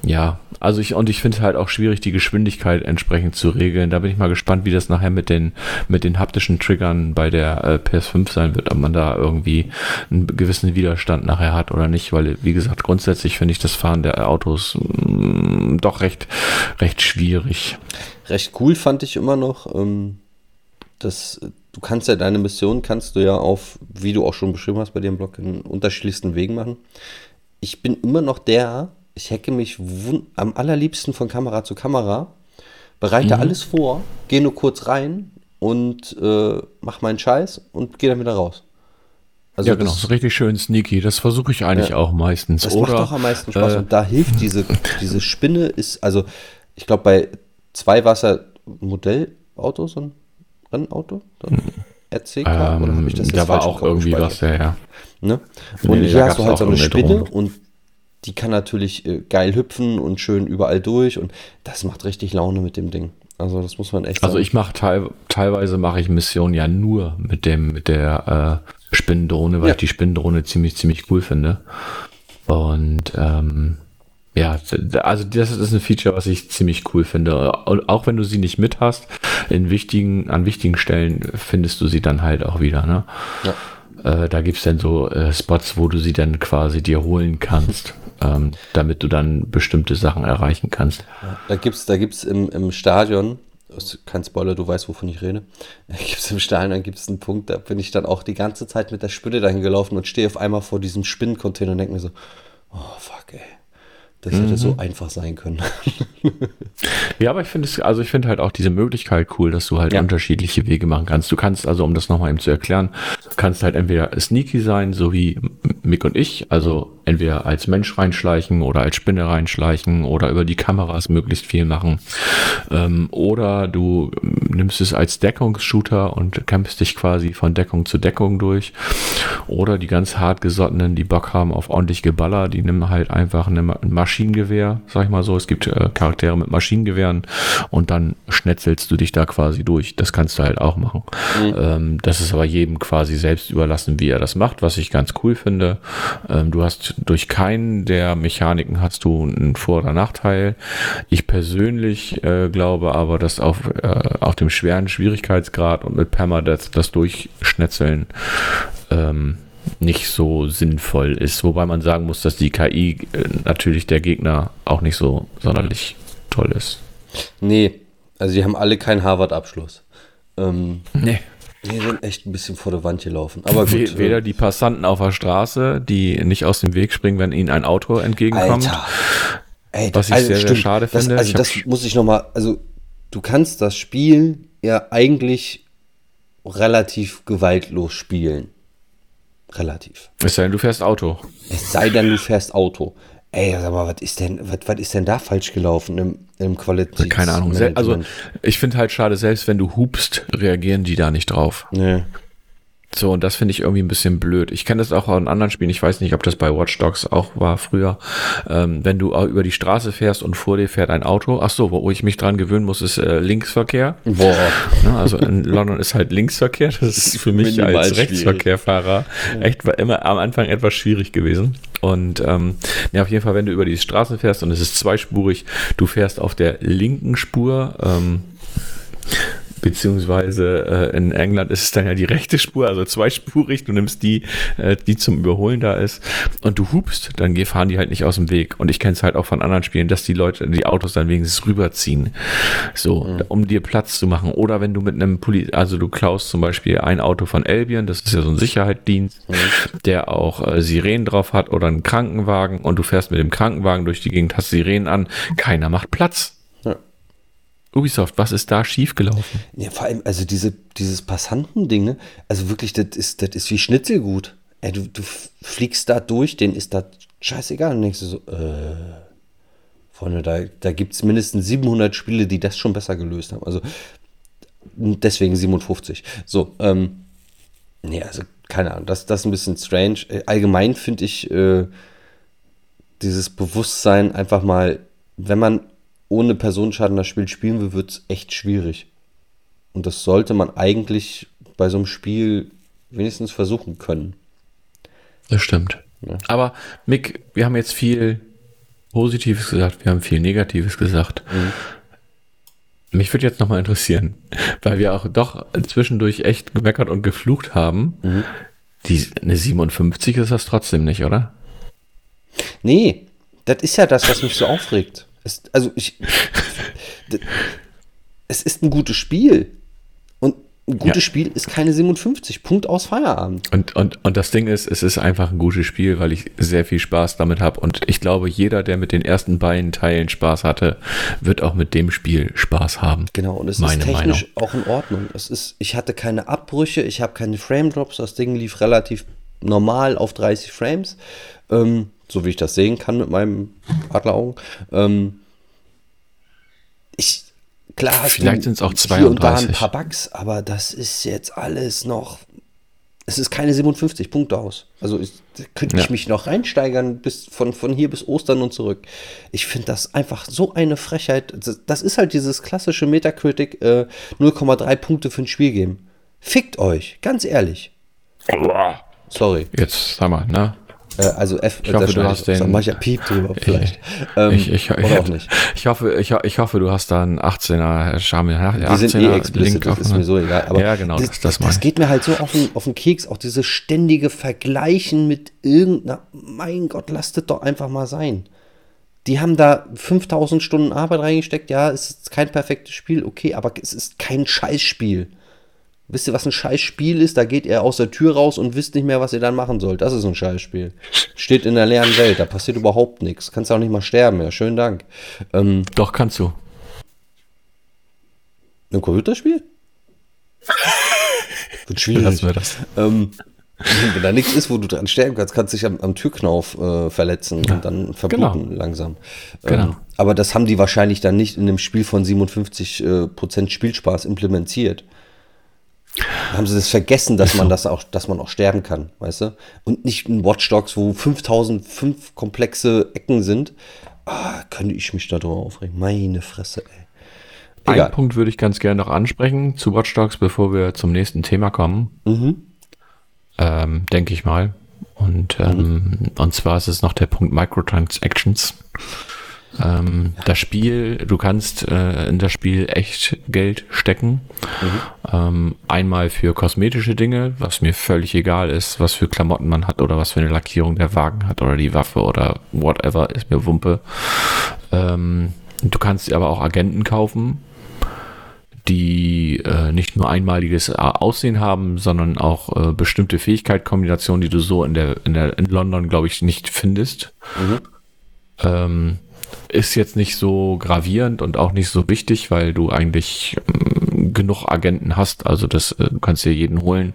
ja, also ich und ich finde es halt auch schwierig, die Geschwindigkeit entsprechend zu regeln. Da bin ich mal gespannt, wie das nachher mit den mit den haptischen Triggern bei der äh, PS5 sein wird, ob man da irgendwie einen gewissen Widerstand nachher hat oder nicht, weil wie gesagt, grundsätzlich finde ich das Fahren der Autos mh, mm, doch recht recht schwierig. Recht cool fand ich immer noch, ähm, dass du kannst ja deine Mission kannst du ja auf, wie du auch schon beschrieben hast bei dem Blog, in unterschiedlichsten Wegen machen. Ich bin immer noch der, ich hacke mich am allerliebsten von Kamera zu Kamera, bereite mhm. alles vor, gehe nur kurz rein und äh, mach meinen Scheiß und gehe dann wieder raus. Also ja, genau, das ist richtig schön sneaky. Das versuche ich eigentlich ja, auch meistens. Das Oder, macht doch am meisten Spaß. Äh, und da hilft diese, diese Spinne, ist, also ich glaube, bei zwei Wasser Modellauto, so ein Rennauto, so ein RCK, ähm, oder habe ich das jetzt Da war auch irgendwie was, ja, ja. Ne? Und nee, hier hast du halt so eine Spinne und die kann natürlich äh, geil hüpfen und schön überall durch und das macht richtig Laune mit dem Ding. Also das muss man echt also sagen. Also ich mache teil, teilweise mache ich Missionen ja nur mit dem mit der äh, Spinnendrohne, weil ja. ich die Spinnendrohne ziemlich ziemlich cool finde. Und ähm, ja, also das ist ein Feature, was ich ziemlich cool finde. Und auch wenn du sie nicht mit hast, in wichtigen, an wichtigen Stellen findest du sie dann halt auch wieder. Ne? Ja. Äh, da gibt es dann so äh, Spots, wo du sie dann quasi dir holen kannst, ähm, damit du dann bestimmte Sachen erreichen kannst. Da gibt es da gibt's im, im Stadion, kein Spoiler, du weißt, wovon ich rede. Da gibt es im Stadion, dann gibt es einen Punkt, da bin ich dann auch die ganze Zeit mit der Spinne dahin gelaufen und stehe auf einmal vor diesem Spinnencontainer und denke mir so, oh fuck, ey. Das hätte mhm. so einfach sein können. ja, aber ich finde es, also ich finde halt auch diese Möglichkeit cool, dass du halt ja. unterschiedliche Wege machen kannst. Du kannst also, um das nochmal eben zu erklären, kannst halt entweder sneaky sein, so wie Mick und ich, also entweder als Mensch reinschleichen oder als Spinne reinschleichen oder über die Kameras möglichst viel machen. Ähm, oder du nimmst es als Deckungsshooter und kämpfst dich quasi von Deckung zu Deckung durch. Oder die ganz hartgesottenen, die Bock haben auf ordentlich Geballer, die nehmen halt einfach ein Maschinengewehr, sag ich mal so. Es gibt äh, Charaktere mit Maschinengewehren und dann schnetzelst du dich da quasi durch. Das kannst du halt auch machen. Mhm. Ähm, das ist aber jedem quasi selbst überlassen, wie er das macht, was ich ganz cool finde. Ähm, du hast durch keinen der Mechaniken hast du einen Vor- oder Nachteil. Ich persönlich äh, glaube aber, dass auf, äh, auf dem schweren Schwierigkeitsgrad und mit Permadeath das Durchschnetzeln ähm, nicht so sinnvoll ist. Wobei man sagen muss, dass die KI äh, natürlich der Gegner auch nicht so sonderlich toll ist. Nee, also die haben alle keinen Harvard-Abschluss. Ähm, nee. Die sind echt ein bisschen vor der Wand gelaufen. Aber gut. Weder die Passanten auf der Straße, die nicht aus dem Weg springen, wenn ihnen ein Auto entgegenkommt. Alter. Ey, was ich also sehr, stimmt. sehr schade das, finde. Also das muss ich nochmal, also du kannst das Spiel ja eigentlich relativ gewaltlos spielen. Relativ. Es sei denn, du fährst Auto. Es sei denn, du fährst Auto. Ey, sag mal, was ist denn, was, was ist denn da falsch gelaufen im, im Qualitäts Keine Ahnung. Also, ich finde halt schade, selbst wenn du hupst, reagieren die da nicht drauf. Nee. So, und das finde ich irgendwie ein bisschen blöd. Ich kenne das auch in anderen Spielen. Ich weiß nicht, ob das bei Watch Dogs auch war früher. Ähm, wenn du über die Straße fährst und vor dir fährt ein Auto. Ach so, wo ich mich dran gewöhnen muss, ist äh, Linksverkehr. Boah. Ja, also in London ist halt Linksverkehr. Das ist für mich als Rechtsverkehrfahrer echt immer am Anfang etwas schwierig gewesen. Und ähm, ja, auf jeden Fall, wenn du über die Straße fährst und es ist zweispurig, du fährst auf der linken Spur. Ähm, beziehungsweise äh, in England ist es dann ja die rechte Spur, also zweispurig, du nimmst die, äh, die zum Überholen da ist und du hupst, dann fahren die halt nicht aus dem Weg. Und ich kenne es halt auch von anderen Spielen, dass die Leute, die Autos dann wenigstens rüberziehen, so, mhm. um dir Platz zu machen. Oder wenn du mit einem Poli, also du klaust zum Beispiel ein Auto von Albion, das ist ja so ein Sicherheitsdienst, mhm. der auch äh, Sirenen drauf hat oder einen Krankenwagen und du fährst mit dem Krankenwagen durch die Gegend, hast Sirenen an, keiner macht Platz. Ubisoft, was ist da schiefgelaufen? Ja, vor allem, also diese, dieses Passantending, ne? Also wirklich, das ist, das ist wie Schnitzelgut. Ey, du, du fliegst da durch, den ist das scheißegal. Und denkst du so, äh, Freunde, da, da gibt es mindestens 700 Spiele, die das schon besser gelöst haben. Also deswegen 57. So, ähm, nee, also keine Ahnung, das, das ist ein bisschen strange. Äh, allgemein finde ich äh, dieses Bewusstsein einfach mal, wenn man ohne Personenschaden das Spiel spielen will, wird es echt schwierig. Und das sollte man eigentlich bei so einem Spiel wenigstens versuchen können. Das stimmt. Ja. Aber Mick, wir haben jetzt viel Positives gesagt, wir haben viel Negatives gesagt. Mhm. Mich würde jetzt nochmal interessieren, weil wir auch doch zwischendurch echt gemeckert und geflucht haben. Mhm. Die, eine 57 ist das trotzdem nicht, oder? Nee, das ist ja das, was mich so aufregt. Es, also ich. es ist ein gutes Spiel. Und ein gutes ja. Spiel ist keine 57. Punkt aus Feierabend. Und, und, und das Ding ist, es ist einfach ein gutes Spiel, weil ich sehr viel Spaß damit habe. Und ich glaube, jeder, der mit den ersten beiden Teilen Spaß hatte, wird auch mit dem Spiel Spaß haben. Genau, und es Meine ist technisch Meinung. auch in Ordnung. Es ist, ich hatte keine Abbrüche, ich habe keine Frame Drops. Das Ding lief relativ normal auf 30 Frames. Ähm, so wie ich das sehen kann mit meinem Adleraugen. Ähm, ich, klar Vielleicht sind es auch 32. Hier und da ein paar Bugs, aber das ist jetzt alles noch. Es ist keine 57 Punkte aus. Also ich, könnte ich ja. mich noch reinsteigern bis von, von hier bis Ostern und zurück. Ich finde das einfach so eine Frechheit. Das, das ist halt dieses klassische Metacritic äh, 0,3 Punkte für ein Spiel geben. Fickt euch, ganz ehrlich. Sorry. Jetzt sag mal, ne? Äh, also F, ich hoffe, du hast den. Mach ich ja Piep drüber vielleicht. Ähm, ich, ich, ich, auch nicht. Ich hoffe, ich, ich hoffe, du hast da einen 18er Charme. Die sind eh explicit, das ist mir so egal. Aber ja, genau, das, das, das geht mir halt so auf den, auf den Keks, auch dieses ständige Vergleichen mit irgendeiner, mein Gott, lasst es doch einfach mal sein. Die haben da 5000 Stunden Arbeit reingesteckt. Ja, es ist kein perfektes Spiel, okay, aber es ist kein Scheißspiel. Wisst ihr, was ein Scheißspiel ist? Da geht ihr aus der Tür raus und wisst nicht mehr, was ihr dann machen sollt. Das ist ein Scheißspiel. Steht in der leeren Welt, da passiert überhaupt nichts. Kannst auch nicht mal sterben, ja. Schönen Dank. Ähm, Doch, kannst du. Ein Computerspiel? Wird schwierig. Lassen wir das. Ähm, wenn da nichts ist, wo du dran sterben kannst, kannst du dich am, am Türknauf äh, verletzen ja. und dann verbluten genau. langsam. Ähm, genau. aber das haben die wahrscheinlich dann nicht in einem Spiel von 57% äh, Spielspaß implementiert haben sie das vergessen, dass man das auch, dass man auch sterben kann, weißt du? Und nicht in Watch Dogs, wo 5005 komplexe Ecken sind. Ah, könnte ich mich darüber aufregen. Meine Fresse, ey. Egal. Einen Punkt würde ich ganz gerne noch ansprechen zu Watch Dogs, bevor wir zum nächsten Thema kommen. Mhm. Ähm, Denke ich mal. Und, ähm, mhm. und zwar ist es noch der Punkt Microtransactions. Ähm, ja. Das Spiel, du kannst äh, in das Spiel echt Geld stecken. Mhm. Ähm, einmal für kosmetische Dinge, was mir völlig egal ist, was für Klamotten man hat oder was für eine Lackierung der Wagen hat oder die Waffe oder whatever, ist mir Wumpe. Ähm, du kannst aber auch Agenten kaufen, die äh, nicht nur einmaliges Aussehen haben, sondern auch äh, bestimmte Fähigkeitskombinationen, die du so in der in der in London, glaube ich, nicht findest. Mhm. Ähm, ist jetzt nicht so gravierend und auch nicht so wichtig, weil du eigentlich ähm, genug Agenten hast. Also das, äh, du kannst dir jeden holen.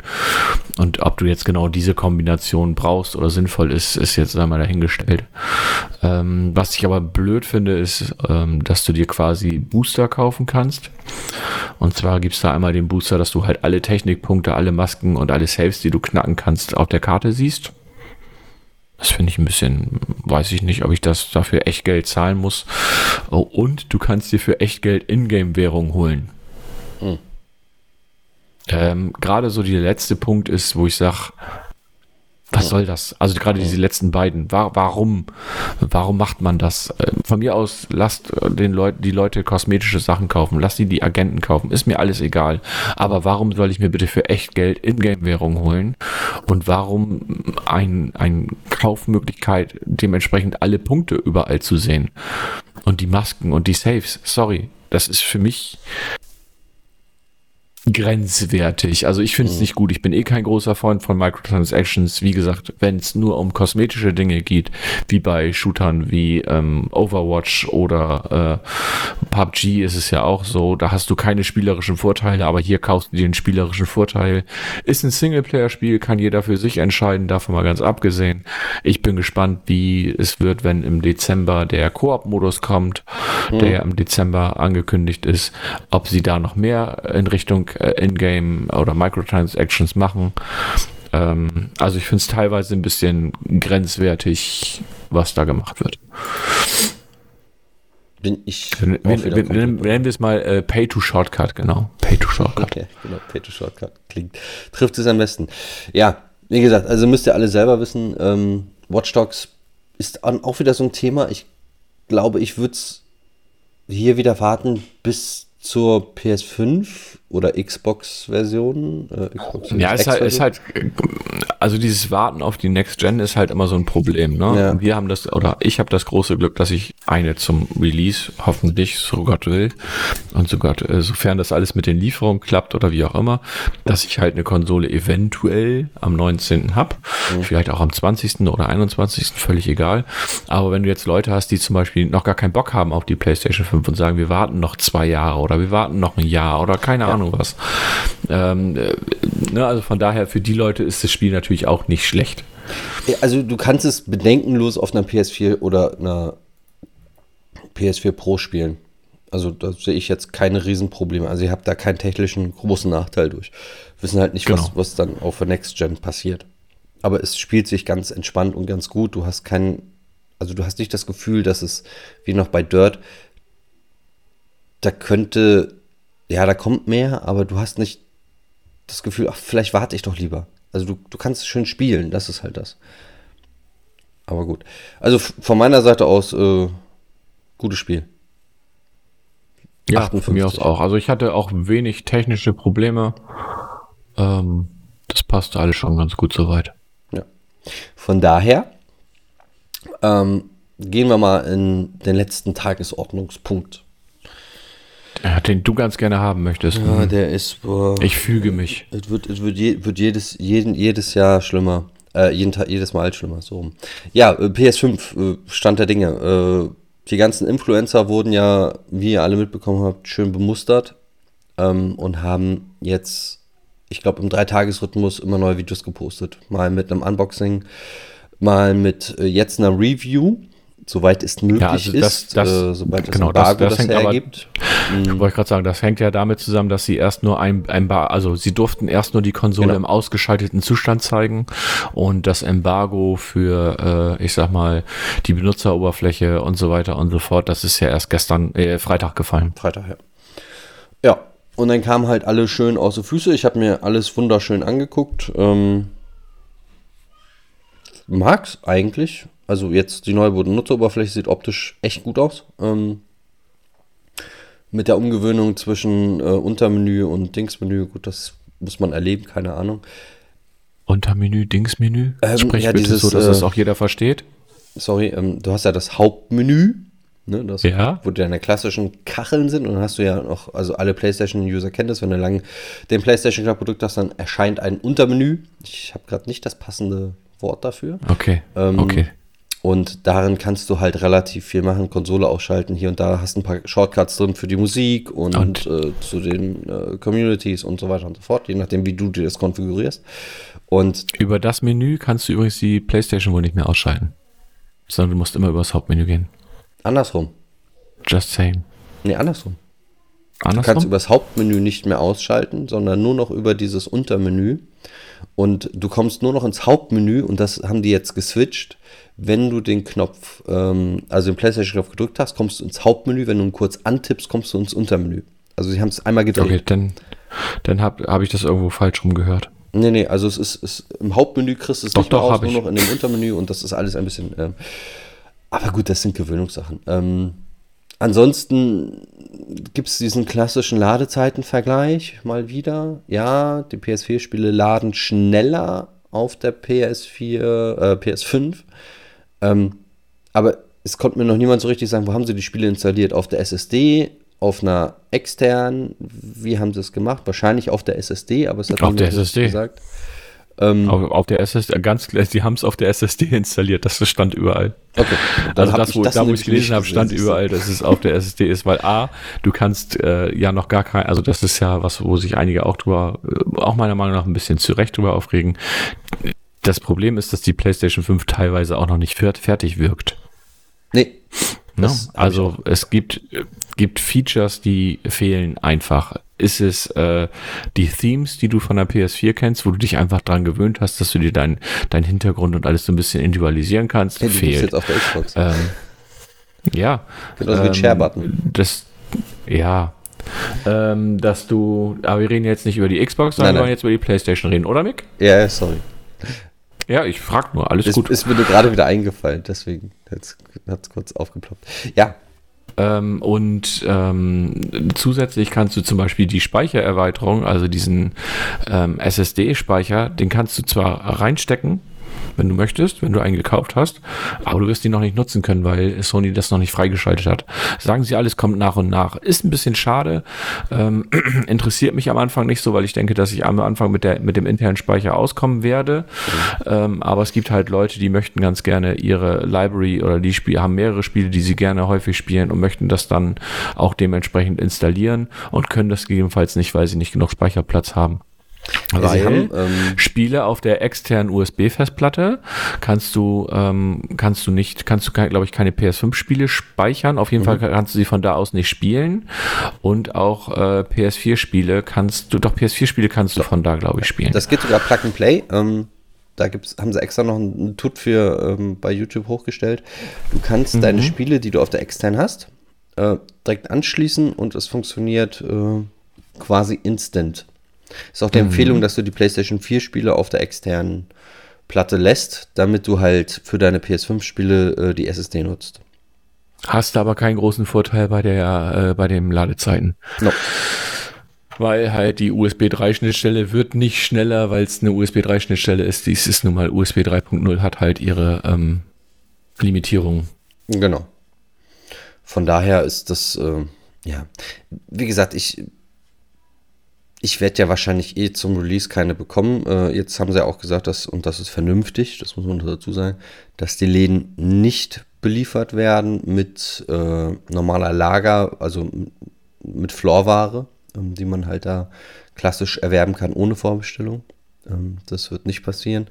Und ob du jetzt genau diese Kombination brauchst oder sinnvoll ist, ist jetzt einmal dahingestellt. Ähm, was ich aber blöd finde, ist, ähm, dass du dir quasi Booster kaufen kannst. Und zwar gibt's da einmal den Booster, dass du halt alle Technikpunkte, alle Masken und alle Saves, die du knacken kannst, auf der Karte siehst. Das finde ich ein bisschen, weiß ich nicht, ob ich das dafür echt Geld zahlen muss. Oh, und du kannst dir für echt Geld Ingame-Währung holen. Hm. Ähm, Gerade so der letzte Punkt ist, wo ich sage, Was soll das? Also gerade diese letzten beiden. War, warum? Warum macht man das? Äh, von mir aus lasst äh, den Leuten, die Leute kosmetische Sachen kaufen. Lasst die die Agenten kaufen. Ist mir alles egal. Aber warum soll ich mir bitte für echt Geld Ingame-Währung holen? Und warum ein, ein Kaufmöglichkeit dementsprechend alle Punkte überall zu sehen? Und die Masken und die Saves. Sorry. Das ist für mich grenzwertig. Also ich finde es mhm. nicht gut. Ich bin eh kein großer Freund von Microtransactions. Wie gesagt, wenn es nur um kosmetische Dinge geht, wie bei Shootern wie ähm, Overwatch oder äh, PUBG ist es ja auch so. Da hast du keine spielerischen Vorteile, aber hier kaufst du dir einen spielerischen Vorteil. Ist ein Singleplayer-Spiel, kann jeder für sich entscheiden, davon mal ganz abgesehen. Ich bin gespannt, wie es wird, wenn im Dezember der Koop-Modus kommt, mhm. der im Dezember angekündigt ist, ob sie da noch mehr in Richtung äh, Ingame oder Microtransactions machen. Ähm, also ich finde es teilweise ein bisschen grenzwertig, was da gemacht wird. Bin ich. Nennen wir es mal äh, Pay to Shortcut, genau. Pay to Shortcut. Okay, genau, Pay to Shortcut klingt. Trifft es am besten. Ja, wie gesagt, also müsst ihr alle selber wissen, ähm, Watch Dogs ist auch wieder so ein Thema. Ich glaube, ich würde es hier wieder warten, bis zur PS5 oder Xbox-Version. Äh, Xbox ja, ist halt, ist halt, also dieses Warten auf die Next Gen ist halt immer so ein Problem. Ne? Ja. Wir haben das, oder ich habe das große Glück, dass ich eine zum Release, hoffentlich, so Gott will, und so Gott, äh, sofern das alles mit den Lieferungen klappt oder wie auch immer, dass ich halt eine Konsole eventuell am 19. hab, mhm. vielleicht auch am 20. oder 21. völlig egal. Aber wenn du jetzt Leute hast, die zum Beispiel noch gar keinen Bock haben auf die PlayStation 5 und sagen, wir warten noch zwei Jahre oder wir warten noch ein Jahr oder keine ja. Ahnung was. Ähm, äh, ne, also von daher, für die Leute ist das Spiel natürlich natürlich auch nicht schlecht. Also du kannst es bedenkenlos auf einer PS4 oder einer PS4 Pro spielen. Also da sehe ich jetzt keine Riesenprobleme. Also ihr habt da keinen technischen großen Nachteil durch. Wir wissen halt nicht, genau. was, was dann auf der Next Gen passiert. Aber es spielt sich ganz entspannt und ganz gut. Du hast keinen, also du hast nicht das Gefühl, dass es wie noch bei Dirt, da könnte, ja, da kommt mehr, aber du hast nicht das Gefühl, ach, vielleicht warte ich doch lieber. Also du, du kannst schön spielen, das ist halt das. Aber gut. Also von meiner Seite aus, äh, gutes Spiel. Ja, 58. von mir aus auch. Also ich hatte auch wenig technische Probleme. Ähm, das passte alles schon ganz gut soweit. Ja. Von daher ähm, gehen wir mal in den letzten Tagesordnungspunkt. Ja, den du ganz gerne haben möchtest. Ja, hm. der ist. Boah, ich füge mich. Es wird, es wird, je, wird jedes, jeden, jedes Jahr schlimmer. Äh, jeden Tag, jedes Mal schlimmer. So Ja, äh, PS5, äh, Stand der Dinge. Äh, die ganzen Influencer wurden ja, wie ihr alle mitbekommen habt, schön bemustert ähm, und haben jetzt, ich glaube, im Dreitagesrhythmus immer neue Videos gepostet. Mal mit einem Unboxing, mal mit äh, jetzt einer Review soweit es möglich ja, also das, ist, das, äh, sobald genau, das Embargo das, das, das hergibt. Aber, wollte ich gerade sagen, das hängt ja damit zusammen, dass sie erst nur ein, ein Bar, also sie durften erst nur die Konsole genau. im ausgeschalteten Zustand zeigen und das Embargo für, äh, ich sag mal, die Benutzeroberfläche und so weiter und so fort, das ist ja erst gestern, äh, Freitag gefallen. Freitag, ja. Ja, und dann kamen halt alle schön aus den Füße. Ich habe mir alles wunderschön angeguckt. Ähm, mag's eigentlich. Also jetzt die neue Nutzeroberfläche sieht optisch echt gut aus. Ähm, mit der Umgewöhnung zwischen äh, Untermenü und Dingsmenü, gut, das muss man erleben, keine Ahnung. Untermenü, Dingsmenü? Ähm, Sprich ja, bitte dieses, so, dass äh, das auch jeder versteht. Sorry, ähm, du hast ja das Hauptmenü, ne, das, ja. wo deine klassischen Kacheln sind und dann hast du ja noch, also alle PlayStation-User kennen das, wenn du lang den PlayStation Club-Produkt hast, dann erscheint ein Untermenü. Ich habe gerade nicht das passende Wort dafür. Okay, ähm, okay. Und darin kannst du halt relativ viel machen, Konsole ausschalten. Hier und da hast ein paar Shortcuts drin für die Musik und, und? Äh, zu den äh, Communities und so weiter und so fort, je nachdem, wie du dir das konfigurierst. Und über das Menü kannst du übrigens die PlayStation wohl nicht mehr ausschalten. Sondern du musst immer über das Hauptmenü gehen. Andersrum. Just saying. Nee, andersrum. andersrum. Du kannst über das Hauptmenü nicht mehr ausschalten, sondern nur noch über dieses Untermenü. Und du kommst nur noch ins Hauptmenü und das haben die jetzt geswitcht wenn du den Knopf, ähm, also den PlayStation-Knopf gedrückt hast, kommst du ins Hauptmenü. Wenn du ihn kurz antippst, kommst du ins Untermenü. Also sie haben es einmal gedreht. Okay, dann, dann habe hab ich das irgendwo falsch rum gehört. Nee, nee, also es ist, ist im Hauptmenü kriegst du es Doch, nicht doch, aus, hab nur ich. noch in dem Untermenü und das ist alles ein bisschen. Ähm, aber gut, das sind Gewöhnungssachen. Ähm, ansonsten gibt es diesen klassischen Ladezeitenvergleich mal wieder. Ja, die PS4-Spiele laden schneller auf der PS4, äh, PS5. Ähm, aber es konnte mir noch niemand so richtig sagen, wo haben sie die Spiele installiert? Auf der SSD, auf einer externen? Wie haben sie es gemacht? Wahrscheinlich auf der SSD, aber es hat Auf der SSD. gesagt. Ähm, Auf, auf der SSD, ganz klar, die haben es auf der SSD installiert, das stand überall. okay, Also das, wo, da, wo ich gelesen habe, stand überall, dass es auf der SSD ist, weil A, du kannst äh, ja noch gar kein, also das ist ja was, wo sich einige auch drüber, äh, auch meiner Meinung nach ein bisschen zu Recht drüber aufregen. Das Problem ist, dass die PlayStation 5 teilweise auch noch nicht fer- fertig wirkt. Nee. Ne? Also es gibt, gibt Features, die fehlen einfach. Ist es äh, die Themes, die du von der PS4 kennst, wo du dich einfach dran gewöhnt hast, dass du dir deinen dein Hintergrund und alles so ein bisschen individualisieren kannst? Hey, fehlt. jetzt auf der Xbox. Ähm, ja. Genauso wie ähm, Share-Button. Das, ja. Ähm, dass du, aber wir reden jetzt nicht über die Xbox, sondern Nein, wir nein. wollen jetzt über die Playstation reden, oder Mick? Ja, ja, sorry. Ja, ich frag nur, alles Ist, gut. ist mir nur gerade wieder eingefallen, deswegen hat es kurz aufgeploppt. Ja, Ähm, und ähm, zusätzlich kannst du zum Beispiel die Speichererweiterung, also diesen ähm, SSD-Speicher, den kannst du zwar reinstecken, wenn du möchtest, wenn du einen gekauft hast, aber du wirst ihn noch nicht nutzen können, weil Sony das noch nicht freigeschaltet hat. Sagen sie, alles kommt nach und nach. Ist ein bisschen schade, ähm, interessiert mich am Anfang nicht so, weil ich denke, dass ich am Anfang mit, der, mit dem internen Speicher auskommen werde. Ähm, aber es gibt halt Leute, die möchten ganz gerne ihre Library oder die Spiele, haben mehrere Spiele, die sie gerne häufig spielen und möchten das dann auch dementsprechend installieren und können das gegebenenfalls nicht, weil sie nicht genug Speicherplatz haben. Weil sie haben, ähm, Spiele auf der externen USB-Festplatte kannst du ähm, kannst du nicht kannst du glaube ich keine PS5-Spiele speichern. Auf Mhm. jeden Fall kannst du sie von da aus nicht spielen und auch äh, PS4-Spiele kannst du doch PS4-Spiele kannst du von da glaube ich spielen. das geht sogar Plug and Play. Ähm, da gibt's, haben sie extra noch einen Tut für ähm, bei YouTube hochgestellt. Du kannst Mhm. deine Spiele, die du auf der extern hast, äh, direkt anschließen und es funktioniert äh, quasi instant. Ist auch die Mhm. Empfehlung, dass du die PlayStation 4 Spiele auf der externen Platte lässt, damit du halt für deine PS5-Spiele äh, die SSD nutzt. Hast aber keinen großen Vorteil bei der äh, bei den Ladezeiten. No. Weil halt die USB 3 Schnittstelle wird nicht schneller, weil es eine USB 3 Schnittstelle ist. Dies ist nun mal USB 3.0 hat halt ihre ähm, Limitierung. Genau. Von daher ist das, äh, ja, wie gesagt, ich, ich werde ja wahrscheinlich eh zum Release keine bekommen. Äh, jetzt haben sie ja auch gesagt, dass, und das ist vernünftig, das muss man dazu sagen, dass die Läden nicht beliefert werden mit äh, normaler Lager, also mit Floorware, ähm, die man halt da klassisch erwerben kann ohne Vorbestellung. Ähm, das wird nicht passieren.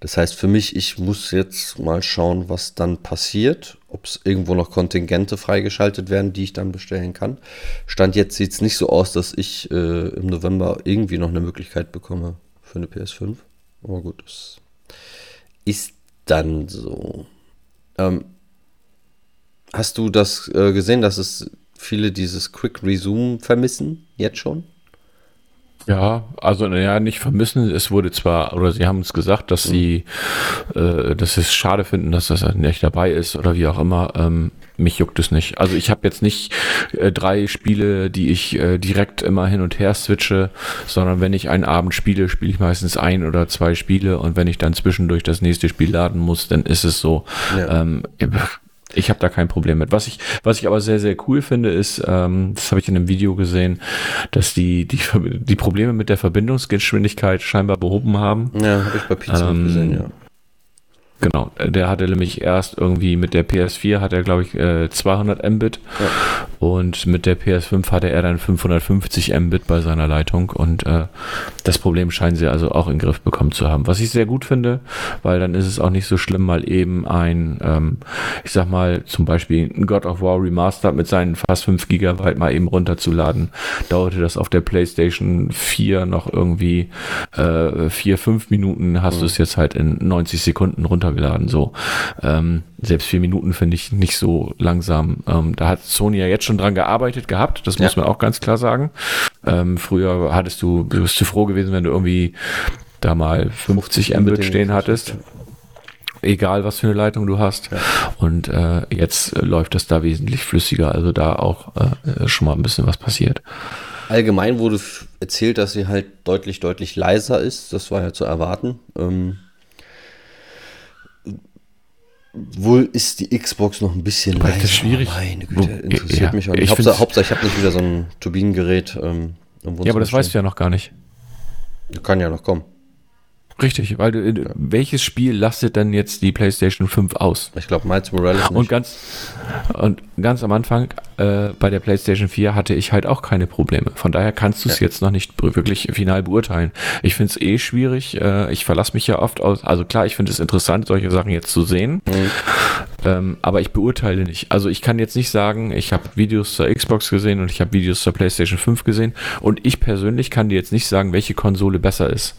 Das heißt für mich, ich muss jetzt mal schauen, was dann passiert, ob es irgendwo noch Kontingente freigeschaltet werden, die ich dann bestellen kann. Stand jetzt sieht es nicht so aus, dass ich äh, im November irgendwie noch eine Möglichkeit bekomme für eine PS5. Aber gut, das ist dann so. Ähm, hast du das äh, gesehen, dass es viele dieses Quick Resume vermissen? Jetzt schon? Ja, also naja, nicht vermissen. Es wurde zwar, oder sie haben uns gesagt, dass sie, äh, dass sie es schade finden, dass das nicht dabei ist oder wie auch immer. Ähm, mich juckt es nicht. Also ich habe jetzt nicht äh, drei Spiele, die ich äh, direkt immer hin und her switche, sondern wenn ich einen Abend spiele, spiele ich meistens ein oder zwei Spiele und wenn ich dann zwischendurch das nächste Spiel laden muss, dann ist es so. Ja. Ähm, ich habe da kein Problem mit. Was ich, was ich aber sehr, sehr cool finde, ist, ähm, das habe ich in einem Video gesehen, dass die, die, die Probleme mit der Verbindungsgeschwindigkeit scheinbar behoben haben. Ja, habe ich bei Pizza Ähm, gesehen, ja. Genau, der hatte nämlich erst irgendwie mit der PS4 hat er, glaube ich, äh, 200 Mbit Ja. und mit der PS5 hatte er dann 550 Mbit bei seiner Leitung und äh, das Problem scheinen sie also auch in den Griff bekommen zu haben. Was ich sehr gut finde, weil dann ist es auch nicht so schlimm, mal eben ein, ähm, ich sag mal, zum Beispiel ein God of War Remastered mit seinen fast 5 Gigabyte mal eben runterzuladen. Dauerte das auf der PlayStation 4 noch irgendwie äh, 4, 5 Minuten, hast du es jetzt halt in 90 Sekunden runtergeladen. So, ähm, selbst vier Minuten finde ich nicht so langsam. Ähm, da hat Sony ja jetzt schon dran gearbeitet gehabt, das muss Ja. man auch ganz klar sagen. Ähm, früher hattest du, bist du froh gewesen, wenn du irgendwie da mal 50 Mbit stehen hattest. Egal, was für eine Leitung du hast. Ja. Und äh, jetzt läuft das da wesentlich flüssiger. Also da auch äh, schon mal ein bisschen was passiert. Allgemein wurde erzählt, dass sie halt deutlich, deutlich leiser ist. Das war ja zu erwarten. Ähm, wohl ist die Xbox noch ein bisschen leiser. Das ist schwierig. Meine Güte, interessiert ja, mich auch nicht. Hauptsache, Hauptsache, ich habe nicht wieder so ein Turbinengerät. Ähm, ja, aber das weißt du ja noch gar nicht. Kann ja noch kommen. Richtig, weil du, äh, ja. welches Spiel lastet denn jetzt die PlayStation 5 aus? Ich glaube, Miles Morales nicht. Und ganz, und ganz am Anfang äh, bei der PlayStation 4 hatte ich halt auch keine Probleme. Von daher kannst du es ja. jetzt noch nicht wirklich final beurteilen. Ich finde es eh schwierig. Äh, ich verlasse mich ja oft aus. Also klar, ich finde es interessant, solche Sachen jetzt zu sehen. Mhm. Ähm, aber ich beurteile nicht. Also ich kann jetzt nicht sagen, ich habe Videos zur Xbox gesehen und ich habe Videos zur PlayStation 5 gesehen. Und ich persönlich kann dir jetzt nicht sagen, welche Konsole besser ist.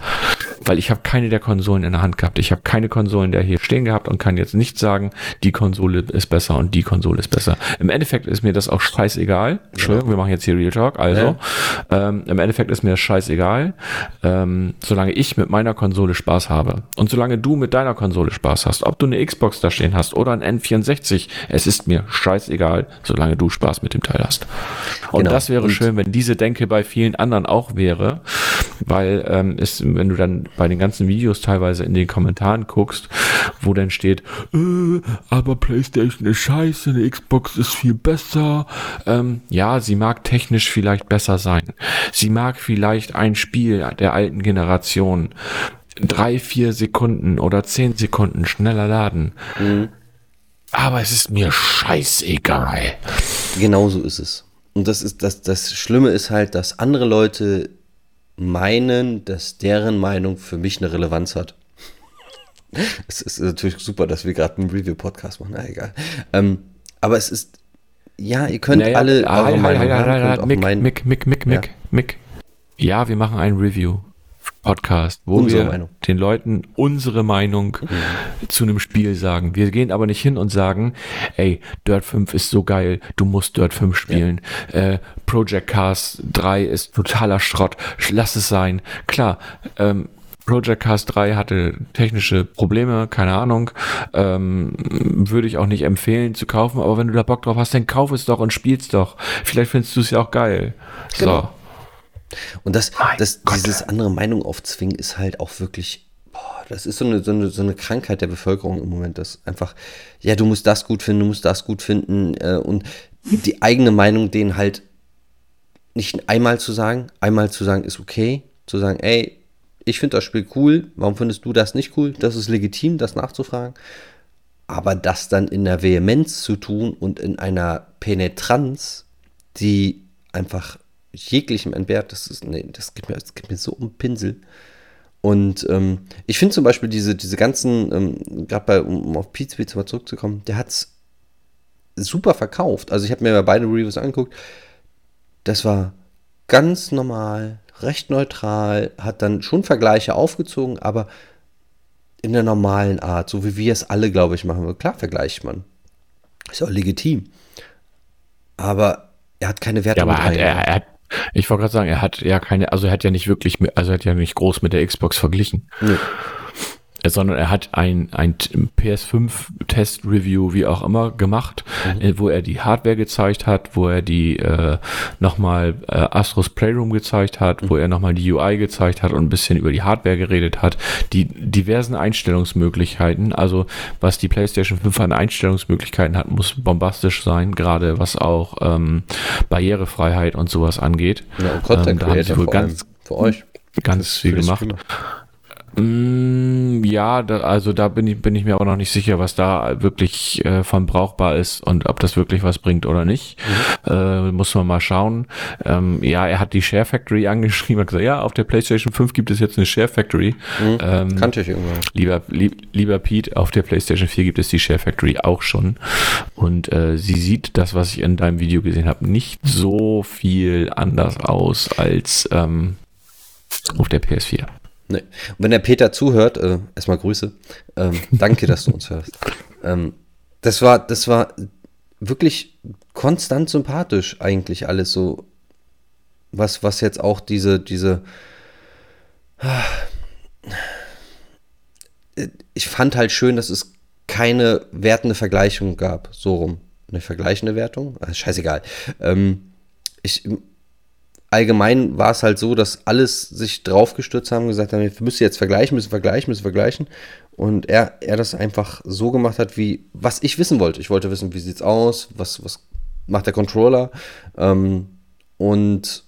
Weil ich habe keine der Konsolen in der Hand gehabt. Ich habe keine Konsolen der hier stehen gehabt und kann jetzt nicht sagen, die Konsole ist besser und die Konsole ist besser. Im Endeffekt ist mir das auch scheißegal. Entschuldigung, wir machen jetzt hier Real Talk. Also, ja. ähm, im Endeffekt ist mir das scheißegal, ähm, solange ich mit meiner Konsole Spaß habe. Und solange du mit deiner Konsole Spaß hast, ob du eine Xbox da stehen hast oder ein N64, es ist mir scheißegal, solange du Spaß mit dem Teil hast. Und genau. das wäre und schön, wenn diese Denke bei vielen anderen auch wäre, weil ähm, es, wenn du dann bei den ganzen Videos teilweise in den Kommentaren guckst, wo dann steht, äh, aber PlayStation ist scheiße, eine Xbox ist viel besser. Ähm, ja, sie mag technisch vielleicht besser sein. Sie mag vielleicht ein Spiel der alten Generation drei, vier Sekunden oder zehn Sekunden schneller laden. Mhm. Aber es ist mir scheißegal. Genau so ist es. Und das ist das, das Schlimme ist halt, dass andere Leute meinen, dass deren Meinung für mich eine Relevanz hat. es ist natürlich super, dass wir gerade einen Review-Podcast machen, na egal. Ähm, aber es ist, ja, ihr könnt naja, alle ah, eure Meinung haben. Mick, Mick, Mick, Mick, Mick, Mick. Ja, wir machen ein Review. Podcast, wo unsere wir Meinung. den Leuten unsere Meinung mhm. zu einem Spiel sagen. Wir gehen aber nicht hin und sagen, ey, Dirt 5 ist so geil, du musst Dirt 5 spielen. Ja. Äh, Project Cars 3 ist totaler Schrott, lass es sein. Klar, ähm, Project Cars 3 hatte technische Probleme, keine Ahnung. Ähm, würde ich auch nicht empfehlen zu kaufen, aber wenn du da Bock drauf hast, dann kauf es doch und spiel's doch. Vielleicht findest du es ja auch geil. Genau. So. Und das, das dieses andere Meinung aufzwingen ist halt auch wirklich, boah, das ist so eine, so, eine, so eine Krankheit der Bevölkerung im Moment, dass einfach, ja, du musst das gut finden, du musst das gut finden äh, und die eigene Meinung denen halt nicht einmal zu sagen, einmal zu sagen ist okay, zu sagen, ey, ich finde das Spiel cool, warum findest du das nicht cool? Das ist legitim, das nachzufragen. Aber das dann in der Vehemenz zu tun und in einer Penetranz, die einfach jeglichem entbehrt. Das ist, nee, das gibt mir, das gibt mir so um Pinsel. Und ähm, ich finde zum Beispiel diese, diese ganzen, ähm, gerade bei, um auf Pizza mal zurückzukommen, der hat es super verkauft. Also ich habe mir mal beide Reviews angeguckt. Das war ganz normal, recht neutral, hat dann schon Vergleiche aufgezogen, aber in der normalen Art, so wie wir es alle, glaube ich, machen. Klar vergleicht man. Ist auch legitim. Aber er hat keine Werte. Ja, aber er hat, er, er, hat, ich wollte gerade sagen, er hat ja keine, also er hat ja nicht wirklich, also er hat ja nicht groß mit der Xbox verglichen. Nee sondern er hat ein, ein PS5-Test-Review, wie auch immer, gemacht, mhm. Äh, wo er die Hardware gezeigt hat, wo er die äh, nochmal äh, Astros Playroom gezeigt hat, mhm. wo er nochmal die UI gezeigt hat und ein bisschen über die Hardware geredet hat, die diversen Einstellungsmöglichkeiten, also was die PlayStation 5 an Einstellungsmöglichkeiten hat, muss bombastisch sein, gerade was auch ähm, Barrierefreiheit und sowas angeht. Ja, und Content ähm, da haben sie wohl ganz, für euch ganz viel gemacht. Mm, ja, da, also da bin ich, bin ich mir aber noch nicht sicher, was da wirklich äh, von brauchbar ist und ob das wirklich was bringt oder nicht. Mhm. Äh, muss man mal schauen. Ähm, ja, er hat die Share Factory angeschrieben, hat gesagt, ja, auf der PlayStation 5 gibt es jetzt eine Share Factory. Mhm. Ähm, Kannte ich irgendwann. Lieber, lieb, lieber Pete, auf der PlayStation 4 gibt es die Share Factory auch schon. Und äh, sie sieht das, was ich in deinem Video gesehen habe, nicht so viel anders aus als ähm, auf der PS4. Nee. Und wenn der Peter zuhört, äh, erstmal Grüße. Ähm, danke, dass du uns hörst. Ähm, das war, das war wirklich konstant sympathisch eigentlich alles so. Was, was jetzt auch diese, diese, ich fand halt schön, dass es keine wertende Vergleichung gab, so rum. Eine vergleichende Wertung? Also scheißegal. Ähm, ich, allgemein war es halt so, dass alles sich draufgestürzt haben gesagt haben, wir müssen jetzt vergleichen, müssen vergleichen, müssen vergleichen. Und er, er das einfach so gemacht hat, wie was ich wissen wollte. Ich wollte wissen, wie sieht's aus, was, was macht der Controller ähm, und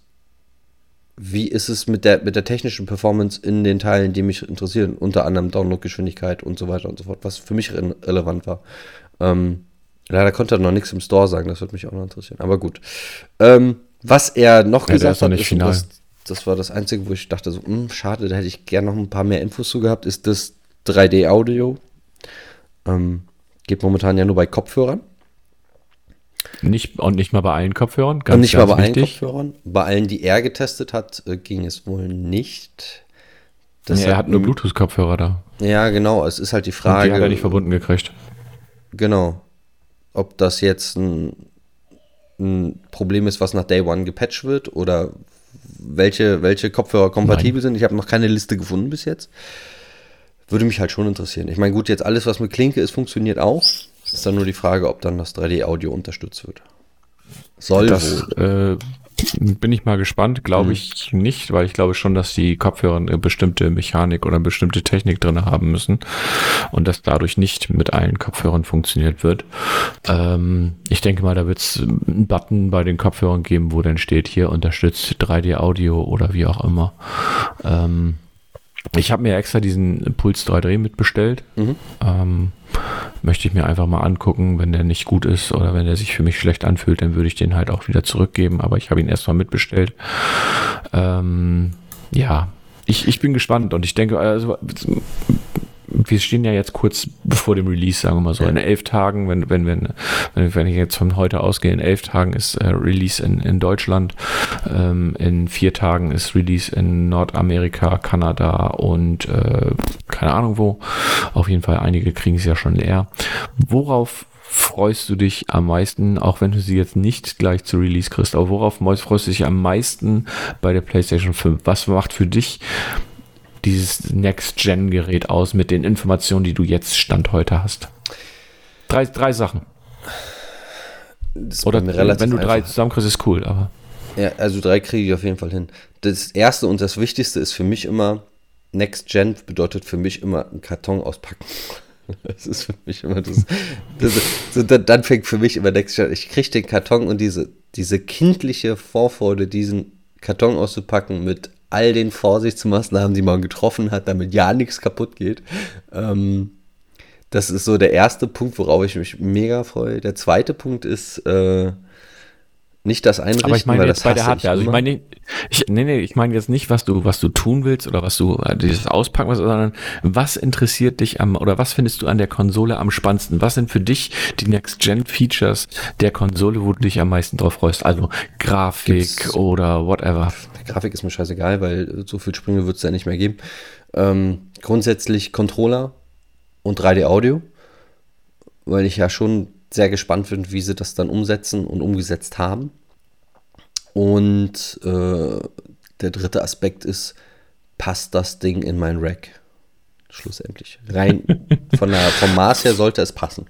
wie ist es mit der, mit der technischen Performance in den Teilen, die mich interessieren, unter anderem Downloadgeschwindigkeit und so weiter und so fort, was für mich re relevant war. Ähm, leider konnte er noch nichts im Store sagen, das würde mich auch noch interessieren. Aber gut. Ähm, was er noch ja, gesagt hat, ist, das, das, war das Einzige, wo ich dachte, so, mh, hm, schade, da hätte ich gerne noch ein paar mehr Infos zu gehabt, ist das 3D-Audio. Ähm, geht momentan ja nur bei Kopfhörern. Nicht, und nicht mal bei allen Kopfhörern? Ganz, und nicht mal bei wichtig. allen Kopfhörern. Bei allen, die er getestet hat, äh, ging es wohl nicht. Das nee, er hat nur Bluetooth-Kopfhörer da. Ja, genau. Es ist halt die Frage. Und die hat er nicht verbunden gekriegt. Genau. Ob das jetzt ein, ein Problem ist, was nach Day One gepatcht wird oder welche, welche Kopfhörer kompatibel Nein. sind. Ich habe noch keine Liste gefunden bis jetzt. Würde mich halt schon interessieren. Ich meine, gut, jetzt alles, was mit Klinke ist, funktioniert auch. Ist dann nur die Frage, ob dann das 3D-Audio unterstützt wird. Soll das, wohl. Äh, bin ich mal gespannt. Glaube mhm. ich nicht, weil ich glaube schon, dass die Kopfhörer eine bestimmte Mechanik oder eine bestimmte Technik drin haben müssen und das dadurch nicht mit allen Kopfhörern funktioniert wird. Ähm, ich denke mal, da wird es einen Button bei den Kopfhörern geben, wo dann steht, hier unterstützt 3D-Audio oder wie auch immer. Ähm, ich habe mir extra diesen Puls 3D mitbestellt. Mhm. Ähm, möchte ich mir einfach mal angucken. Wenn der nicht gut ist oder wenn der sich für mich schlecht anfühlt, dann würde ich den halt auch wieder zurückgeben. Aber ich habe ihn erstmal mitbestellt. Ähm, ja, ich, ich bin gespannt und ich denke, also wir stehen ja jetzt kurz bevor dem Release, sagen wir mal so, in elf Tagen, wenn, wenn, wenn, wenn, ich jetzt von heute ausgehe, in elf Tagen ist äh, Release in, in Deutschland, ähm, in vier Tagen ist Release in Nordamerika, Kanada und äh, keine Ahnung wo. Auf jeden Fall, einige kriegen es ja schon leer. Worauf freust du dich am meisten, auch wenn du sie jetzt nicht gleich zu Release kriegst, aber worauf freust du dich am meisten bei der PlayStation 5? Was macht für dich dieses Next-Gen-Gerät aus mit den Informationen, die du jetzt Stand heute hast? Drei, drei Sachen. Oder wenn du drei einfach. zusammenkriegst, ist cool, aber. Ja, also drei kriege ich auf jeden Fall hin. Das erste und das Wichtigste ist für mich immer, Next Gen bedeutet für mich immer einen Karton auspacken. Das ist für mich immer das. das so, dann fängt für mich immer Next Gen. Ich kriege den Karton und diese, diese kindliche Vorfreude, diesen Karton auszupacken mit all den Vorsichtsmaßnahmen, die man getroffen hat, damit ja nichts kaputt geht. Ähm, das ist so der erste Punkt, worauf ich mich mega freue. Der zweite Punkt ist äh, nicht das Einrichten, Aber ich meine jetzt bei der Hardware. Also ich meine, ich, nee, nee, ich meine jetzt nicht, was du, was du tun willst oder was du, äh, dieses Auspacken, sondern was interessiert dich am, oder was findest du an der Konsole am spannendsten? Was sind für dich die Next-Gen-Features der Konsole, wo du dich am meisten drauf freust? Also Grafik Gibt's, oder whatever. Grafik ist mir scheißegal, weil so viel Sprünge wird es ja nicht mehr geben. Ähm, grundsätzlich Controller und 3D-Audio, weil ich ja schon sehr gespannt bin, wie sie das dann umsetzen und umgesetzt haben. Und äh, der dritte Aspekt ist, passt das Ding in mein Rack? Schlussendlich. Rein von der, vom Maß her sollte es passen.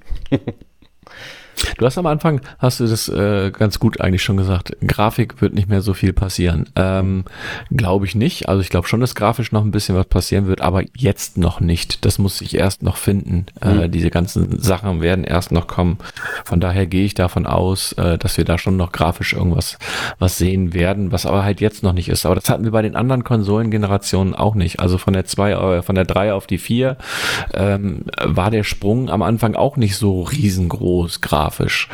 Du hast am Anfang, hast du das äh, ganz gut eigentlich schon gesagt, Grafik wird nicht mehr so viel passieren. Ähm, glaube ich nicht. Also ich glaube schon, dass grafisch noch ein bisschen was passieren wird, aber jetzt noch nicht. Das muss sich erst noch finden. Äh, mhm. Äh, diese ganzen Sachen werden erst noch kommen. Von daher gehe ich davon aus, äh, dass wir da schon noch grafisch irgendwas was sehen werden, was aber halt jetzt noch nicht ist. Aber das hatten wir bei den anderen Konsolengenerationen auch nicht. Also von der 2, äh, von der 3 auf die 4 ähm, war der Sprung am Anfang auch nicht so riesengroß grafisch grafisch.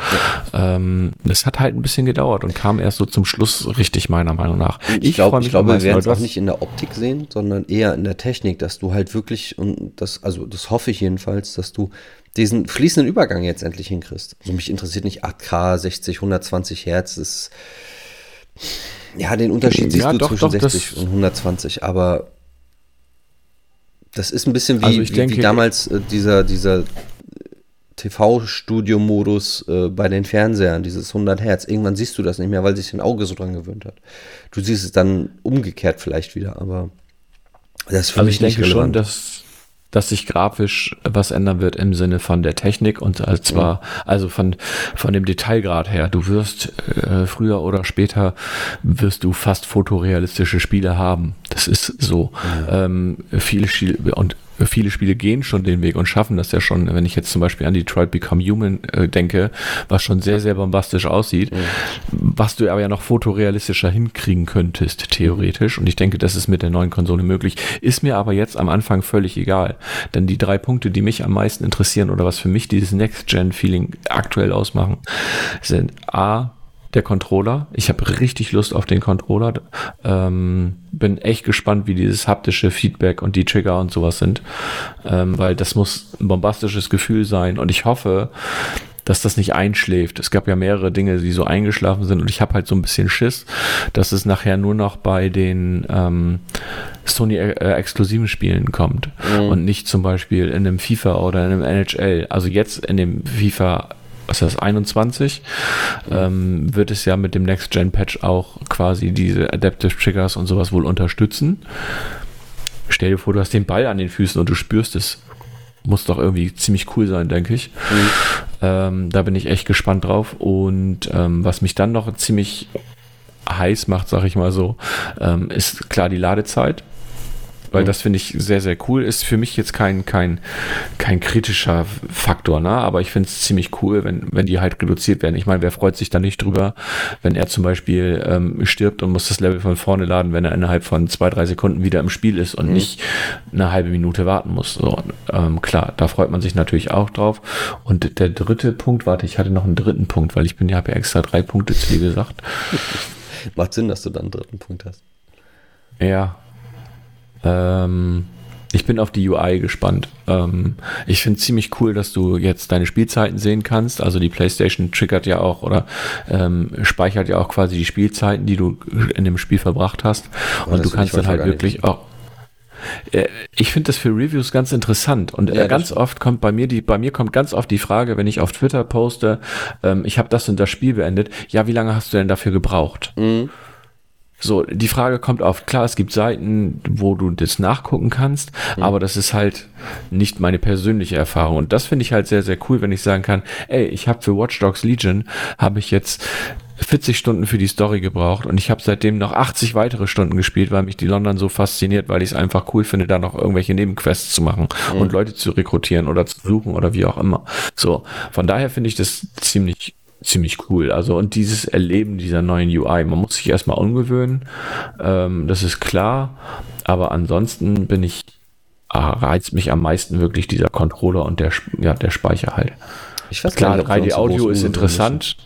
Ja. Ähm, das hat halt ein bisschen gedauert und kam erst so zum Schluss richtig, meiner Meinung nach. Ich, ich glaube, ich glaube, wir werden es auch nicht in der Optik sehen, sondern eher in der Technik, dass du halt wirklich, und das, also das hoffe ich jedenfalls, dass du diesen fließenden Übergang jetzt endlich hinkriegst. Also mich interessiert nicht 8K, 60, 120 Hertz, das ja, den Unterschied siehst ja, du doch, zwischen doch, 60 und 120, aber das ist ein bisschen wie, also wie, denke, wie damals äh, dieser, dieser TV-Studio-Modus äh, bei den Fernsehern, dieses 100 Hertz. Irgendwann siehst du das nicht mehr, weil sich dein Auge so dran gewöhnt hat. Du siehst es dann umgekehrt vielleicht wieder, aber Das ist also ich denke relevant. schon, dass dass sich grafisch was ändern wird im Sinne von der Technik und zwar ja. also von von dem Detailgrad her. Du wirst äh, früher oder später wirst du fast fotorealistische Spiele haben. Das ist so. Ja. Ähm, viele Spiele und viele Spiele gehen schon den Weg und schaffen das ja schon. Wenn ich jetzt zum Beispiel an Detroit Become Human äh, denke, was schon sehr, sehr bombastisch aussieht, mhm. was du aber ja noch fotorealistischer hinkriegen könntest, theoretisch. Und ich denke, das ist mit der neuen Konsole möglich. Ist mir aber jetzt am Anfang völlig egal. Denn die drei Punkte, die mich am meisten interessieren oder was für mich dieses Next-Gen-Feeling aktuell ausmachen, sind A, der Controller. Ich habe richtig Lust auf den Controller. Ähm, bin echt gespannt, wie dieses haptische Feedback und die Trigger und sowas sind, ähm, weil das muss ein bombastisches Gefühl sein und ich hoffe, dass das nicht einschläft. Es gab ja mehrere Dinge, die so eingeschlafen sind und ich habe halt so ein bisschen Schiss, dass es nachher nur noch bei den ähm, Sony äh, exklusiven Spielen kommt mhm. und nicht zum Beispiel in einem FIFA oder in einem NHL. Also jetzt in dem FIFA was ist das, 21, ähm, wird es ja mit dem Next-Gen-Patch auch quasi diese Adaptive Triggers und sowas wohl unterstützen. Stell dir vor, du hast den Ball an den Füßen und du spürst es. Muss doch irgendwie ziemlich cool sein, denke ich. Mhm. Ähm, da bin ich echt gespannt drauf. Und ähm, was mich dann noch ziemlich heiß macht, sag ich mal so, ähm, ist klar die Ladezeit weil mhm. das finde ich sehr, sehr cool. Ist für mich jetzt kein, kein, kein kritischer Faktor, ne? aber ich finde es ziemlich cool, wenn, wenn die halt reduziert werden. Ich meine, wer freut sich da nicht drüber, wenn er zum Beispiel ähm, stirbt und muss das Level von vorne laden, wenn er innerhalb von zwei, drei Sekunden wieder im Spiel ist und mhm. nicht eine halbe Minute warten muss. So, ähm, klar, da freut man sich natürlich auch drauf. Und der dritte Punkt, warte, ich hatte noch einen dritten Punkt, weil ich bin ja, habe ja extra drei Punkte zu dir gesagt. Macht Sinn, dass du dann einen dritten Punkt hast. Ja, ähm, ich bin auf die UI gespannt. Ähm, ich finde es ziemlich cool, dass du jetzt deine Spielzeiten sehen kannst. Also die PlayStation triggert ja auch oder ähm, speichert ja auch quasi die Spielzeiten, die du in dem Spiel verbracht hast. Aber Und du kannst dann halt wirklich auch äh, ich finde das für Reviews ganz interessant und äh, ja, ganz oft kommt bei mir die, bei mir kommt ganz oft die Frage, wenn ich auf Twitter poste, ähm, ich habe das und das Spiel beendet, ja, wie lange hast du denn dafür gebraucht? Mhm. So, die Frage kommt auf, klar, es gibt Seiten, wo du das nachgucken kannst, mhm. aber das ist halt nicht meine persönliche Erfahrung. Und das finde ich halt sehr, sehr cool, wenn ich sagen kann, ey, ich habe für Watch Dogs Legion, habe ich jetzt 40 Stunden für die Story gebraucht und ich habe seitdem noch 80 weitere Stunden gespielt, weil mich die London so fasziniert, weil ich es einfach cool finde, da noch irgendwelche Nebenquests zu machen mhm. und Leute zu rekrutieren oder zu suchen oder wie auch immer. So, von daher finde ich das ziemlich ziemlich cool. Also und dieses Erleben dieser neuen UI, man muss sich erstmal umgewöhnen, ähm, das ist klar, aber ansonsten bin ich, ah, reizt mich am meisten wirklich dieser Controller und der, ja, der Speicher halt. Ich weiß klar, 3D-Audio ist interessant.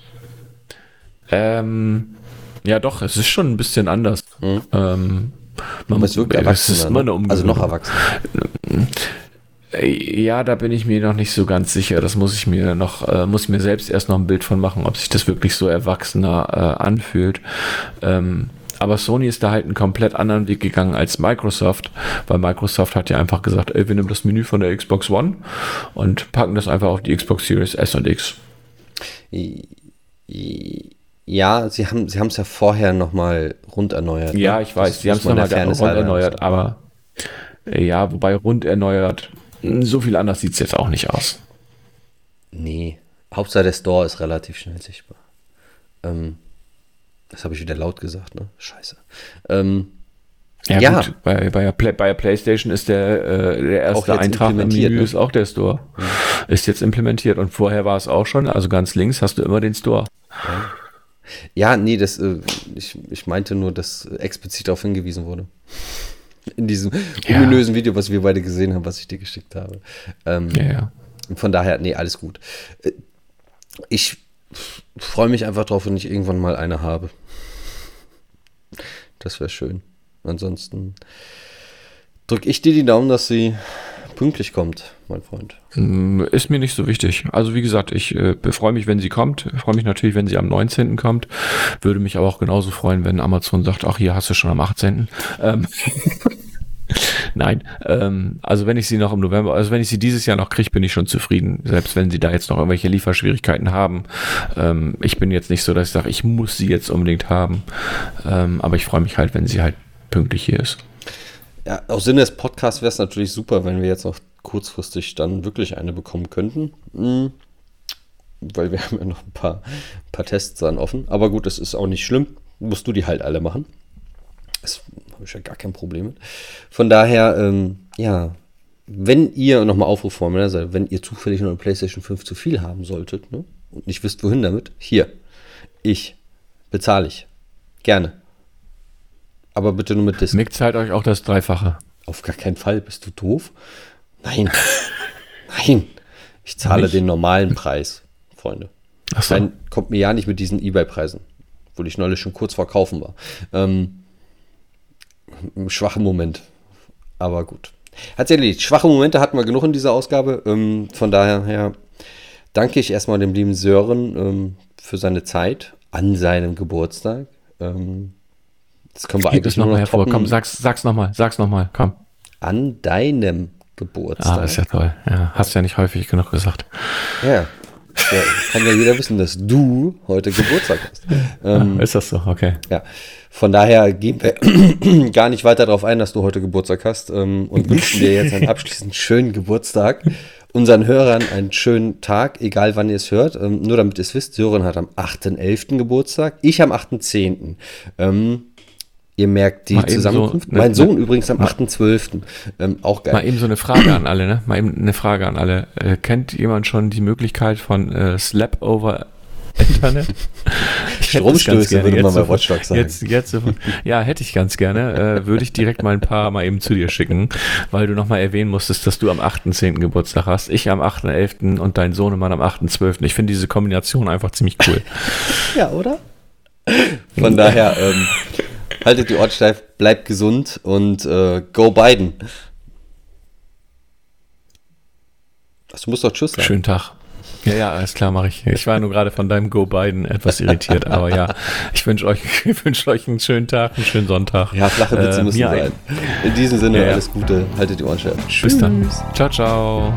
Ähm, ja doch, es ist schon ein bisschen anders. Mhm. Ähm, man muss wirklich erwachsen. Ist immer eine ne? also noch erwachsen. Äh, ja, da bin ich mir noch nicht so ganz sicher. Das muss ich mir noch, äh, muss ich mir selbst erst noch ein Bild von machen, ob sich das wirklich so erwachsener äh, anfühlt. Ähm, aber Sony ist da halt einen komplett anderen Weg gegangen als Microsoft, weil Microsoft hat ja einfach gesagt, ey, wir nehmen das Menü von der Xbox One und packen das einfach auf die Xbox Series S und X. Ja, sie haben sie es ja vorher nochmal rund erneuert. Ja, ne? ich weiß, sie haben es nochmal rund erneuert, aber ja, wobei rund erneuert so viel anders sieht es jetzt auch nicht aus. Nee. Hauptsache der Store ist relativ schnell sichtbar. Ähm, das habe ich wieder laut gesagt, ne? Scheiße. Ähm, ja, ja. Gut, bei, bei, bei der PlayStation ist der, äh, der erste Eintrag im Menü ne? ist auch der Store. Ja. Ist jetzt implementiert und vorher war es auch schon, also ganz links hast du immer den Store. Ja, ja nee, das, äh, ich, ich meinte nur, dass explizit darauf hingewiesen wurde in diesem ja. ominösen Video, was wir beide gesehen haben, was ich dir geschickt habe. Ähm, ja, ja. Von daher, nee, alles gut. Äh, ich freue mich einfach drauf, wenn ich irgendwann mal eine habe. Das wäre schön. Ansonsten drücke ich dir die Daumen, dass sie pünktlich kommt, mein Freund. Mm, ist mir nicht so wichtig. Also wie gesagt, ich äh, freue mich, wenn sie kommt. Freue mich natürlich, wenn sie am 19. kommt. Würde mich aber auch genauso freuen, wenn Amazon sagt, ach hier hast du schon am 18. Ähm, Nein, ähm, also wenn ich sie noch im November, also wenn ich sie dieses Jahr noch kriege, bin ich schon zufrieden. Selbst wenn sie da jetzt noch irgendwelche Lieferschwierigkeiten haben. Ähm, ich bin jetzt nicht so, dass ich sage, ich muss sie jetzt unbedingt haben. Ähm, aber ich freue mich halt, wenn sie halt pünktlich hier ist. Ja, aus Sinne des Podcasts wäre es natürlich super, wenn wir jetzt noch kurzfristig dann wirklich eine bekommen könnten. Mhm. Weil wir haben ja noch ein paar, paar Tests dann offen. Aber gut, das ist auch nicht schlimm. Musst du die halt alle machen. Das habe ich ja gar kein Problem mit. Von daher, ähm, ja, wenn ihr, nochmal Aufruf vor meiner Seite, wenn ihr zufällig noch eine PlayStation 5 zu viel haben solltet ne, und nicht wisst, wohin damit, hier, ich, bezahle ich. Gerne. Aber bitte nur mit Disc. Mick zahlt euch auch das Dreifache. Auf gar keinen Fall. Bist du doof? Nein. Nein. Ich zahle nicht? den normalen Preis, Freunde. Ach so. Nein, kommt mir ja nicht mit diesen Ebay-Preisen, wo ich neulich schon kurz vor kaufen war. Ähm, schwachen Moment. Aber gut. Erledigt. Schwache Momente hatten wir genug in dieser Ausgabe. Ähm, von daher ja, danke ich erstmal dem lieben Sören ähm, für seine Zeit an seinem Geburtstag. Ähm, das können wir Gib eigentlich nochmal hervor. Toppen. Komm, sag's, sag's nochmal, sag's nochmal, komm. An deinem Geburtstag. Ah, das ist ja toll. Ja, hast ja nicht häufig genug gesagt. Ja. Ja, kann ja jeder wissen, dass du heute Geburtstag hast. Ähm, ist das so? Okay. Ja. Von daher gehen wir gar nicht weiter darauf ein, dass du heute Geburtstag hast ähm, und wünschen dir jetzt einen abschließend schönen Geburtstag. Unseren Hörern einen schönen Tag, egal wann ihr es hört. Ähm, nur damit ihr es wisst, Sören hat am 8.11. Geburtstag, ich am 8.10. Ähm, Ihr merkt die Zusammenkunft. So, ne, mein Sohn ne, übrigens am 8.12. Ähm, auch geil. Mal eben so eine Frage an alle, ne? Mal eben eine Frage an alle. Äh, kennt jemand schon die Möglichkeit von äh, Slap over Internet? Stromstöße würde man bei Watchdog sagen. Jetzt, jetzt, ja, hätte ich ganz gerne. Äh, würde ich direkt mal ein paar mal eben zu dir schicken, weil du nochmal erwähnen musstest, dass du am 8.10. Geburtstag hast, ich am 8.11. und dein Sohnemann am 8.12. Ich finde diese Kombination einfach ziemlich cool. ja, oder? Von daher, ähm, haltet die Ohren steif, bleibt gesund und äh, go Biden. Du musst doch Tschüss sagen. Schönen Tag. Ja, ja, alles klar, mache ich. Ich war nur gerade von deinem Go Biden etwas irritiert, aber ja, ich wünsche euch, ich euch einen schönen Tag, einen schönen Sonntag. Ja, flache Witze äh, müssen sein. In diesem Sinne, ja, alles Gute, haltet die Ohren steif. Bis dann. Ciao, ciao.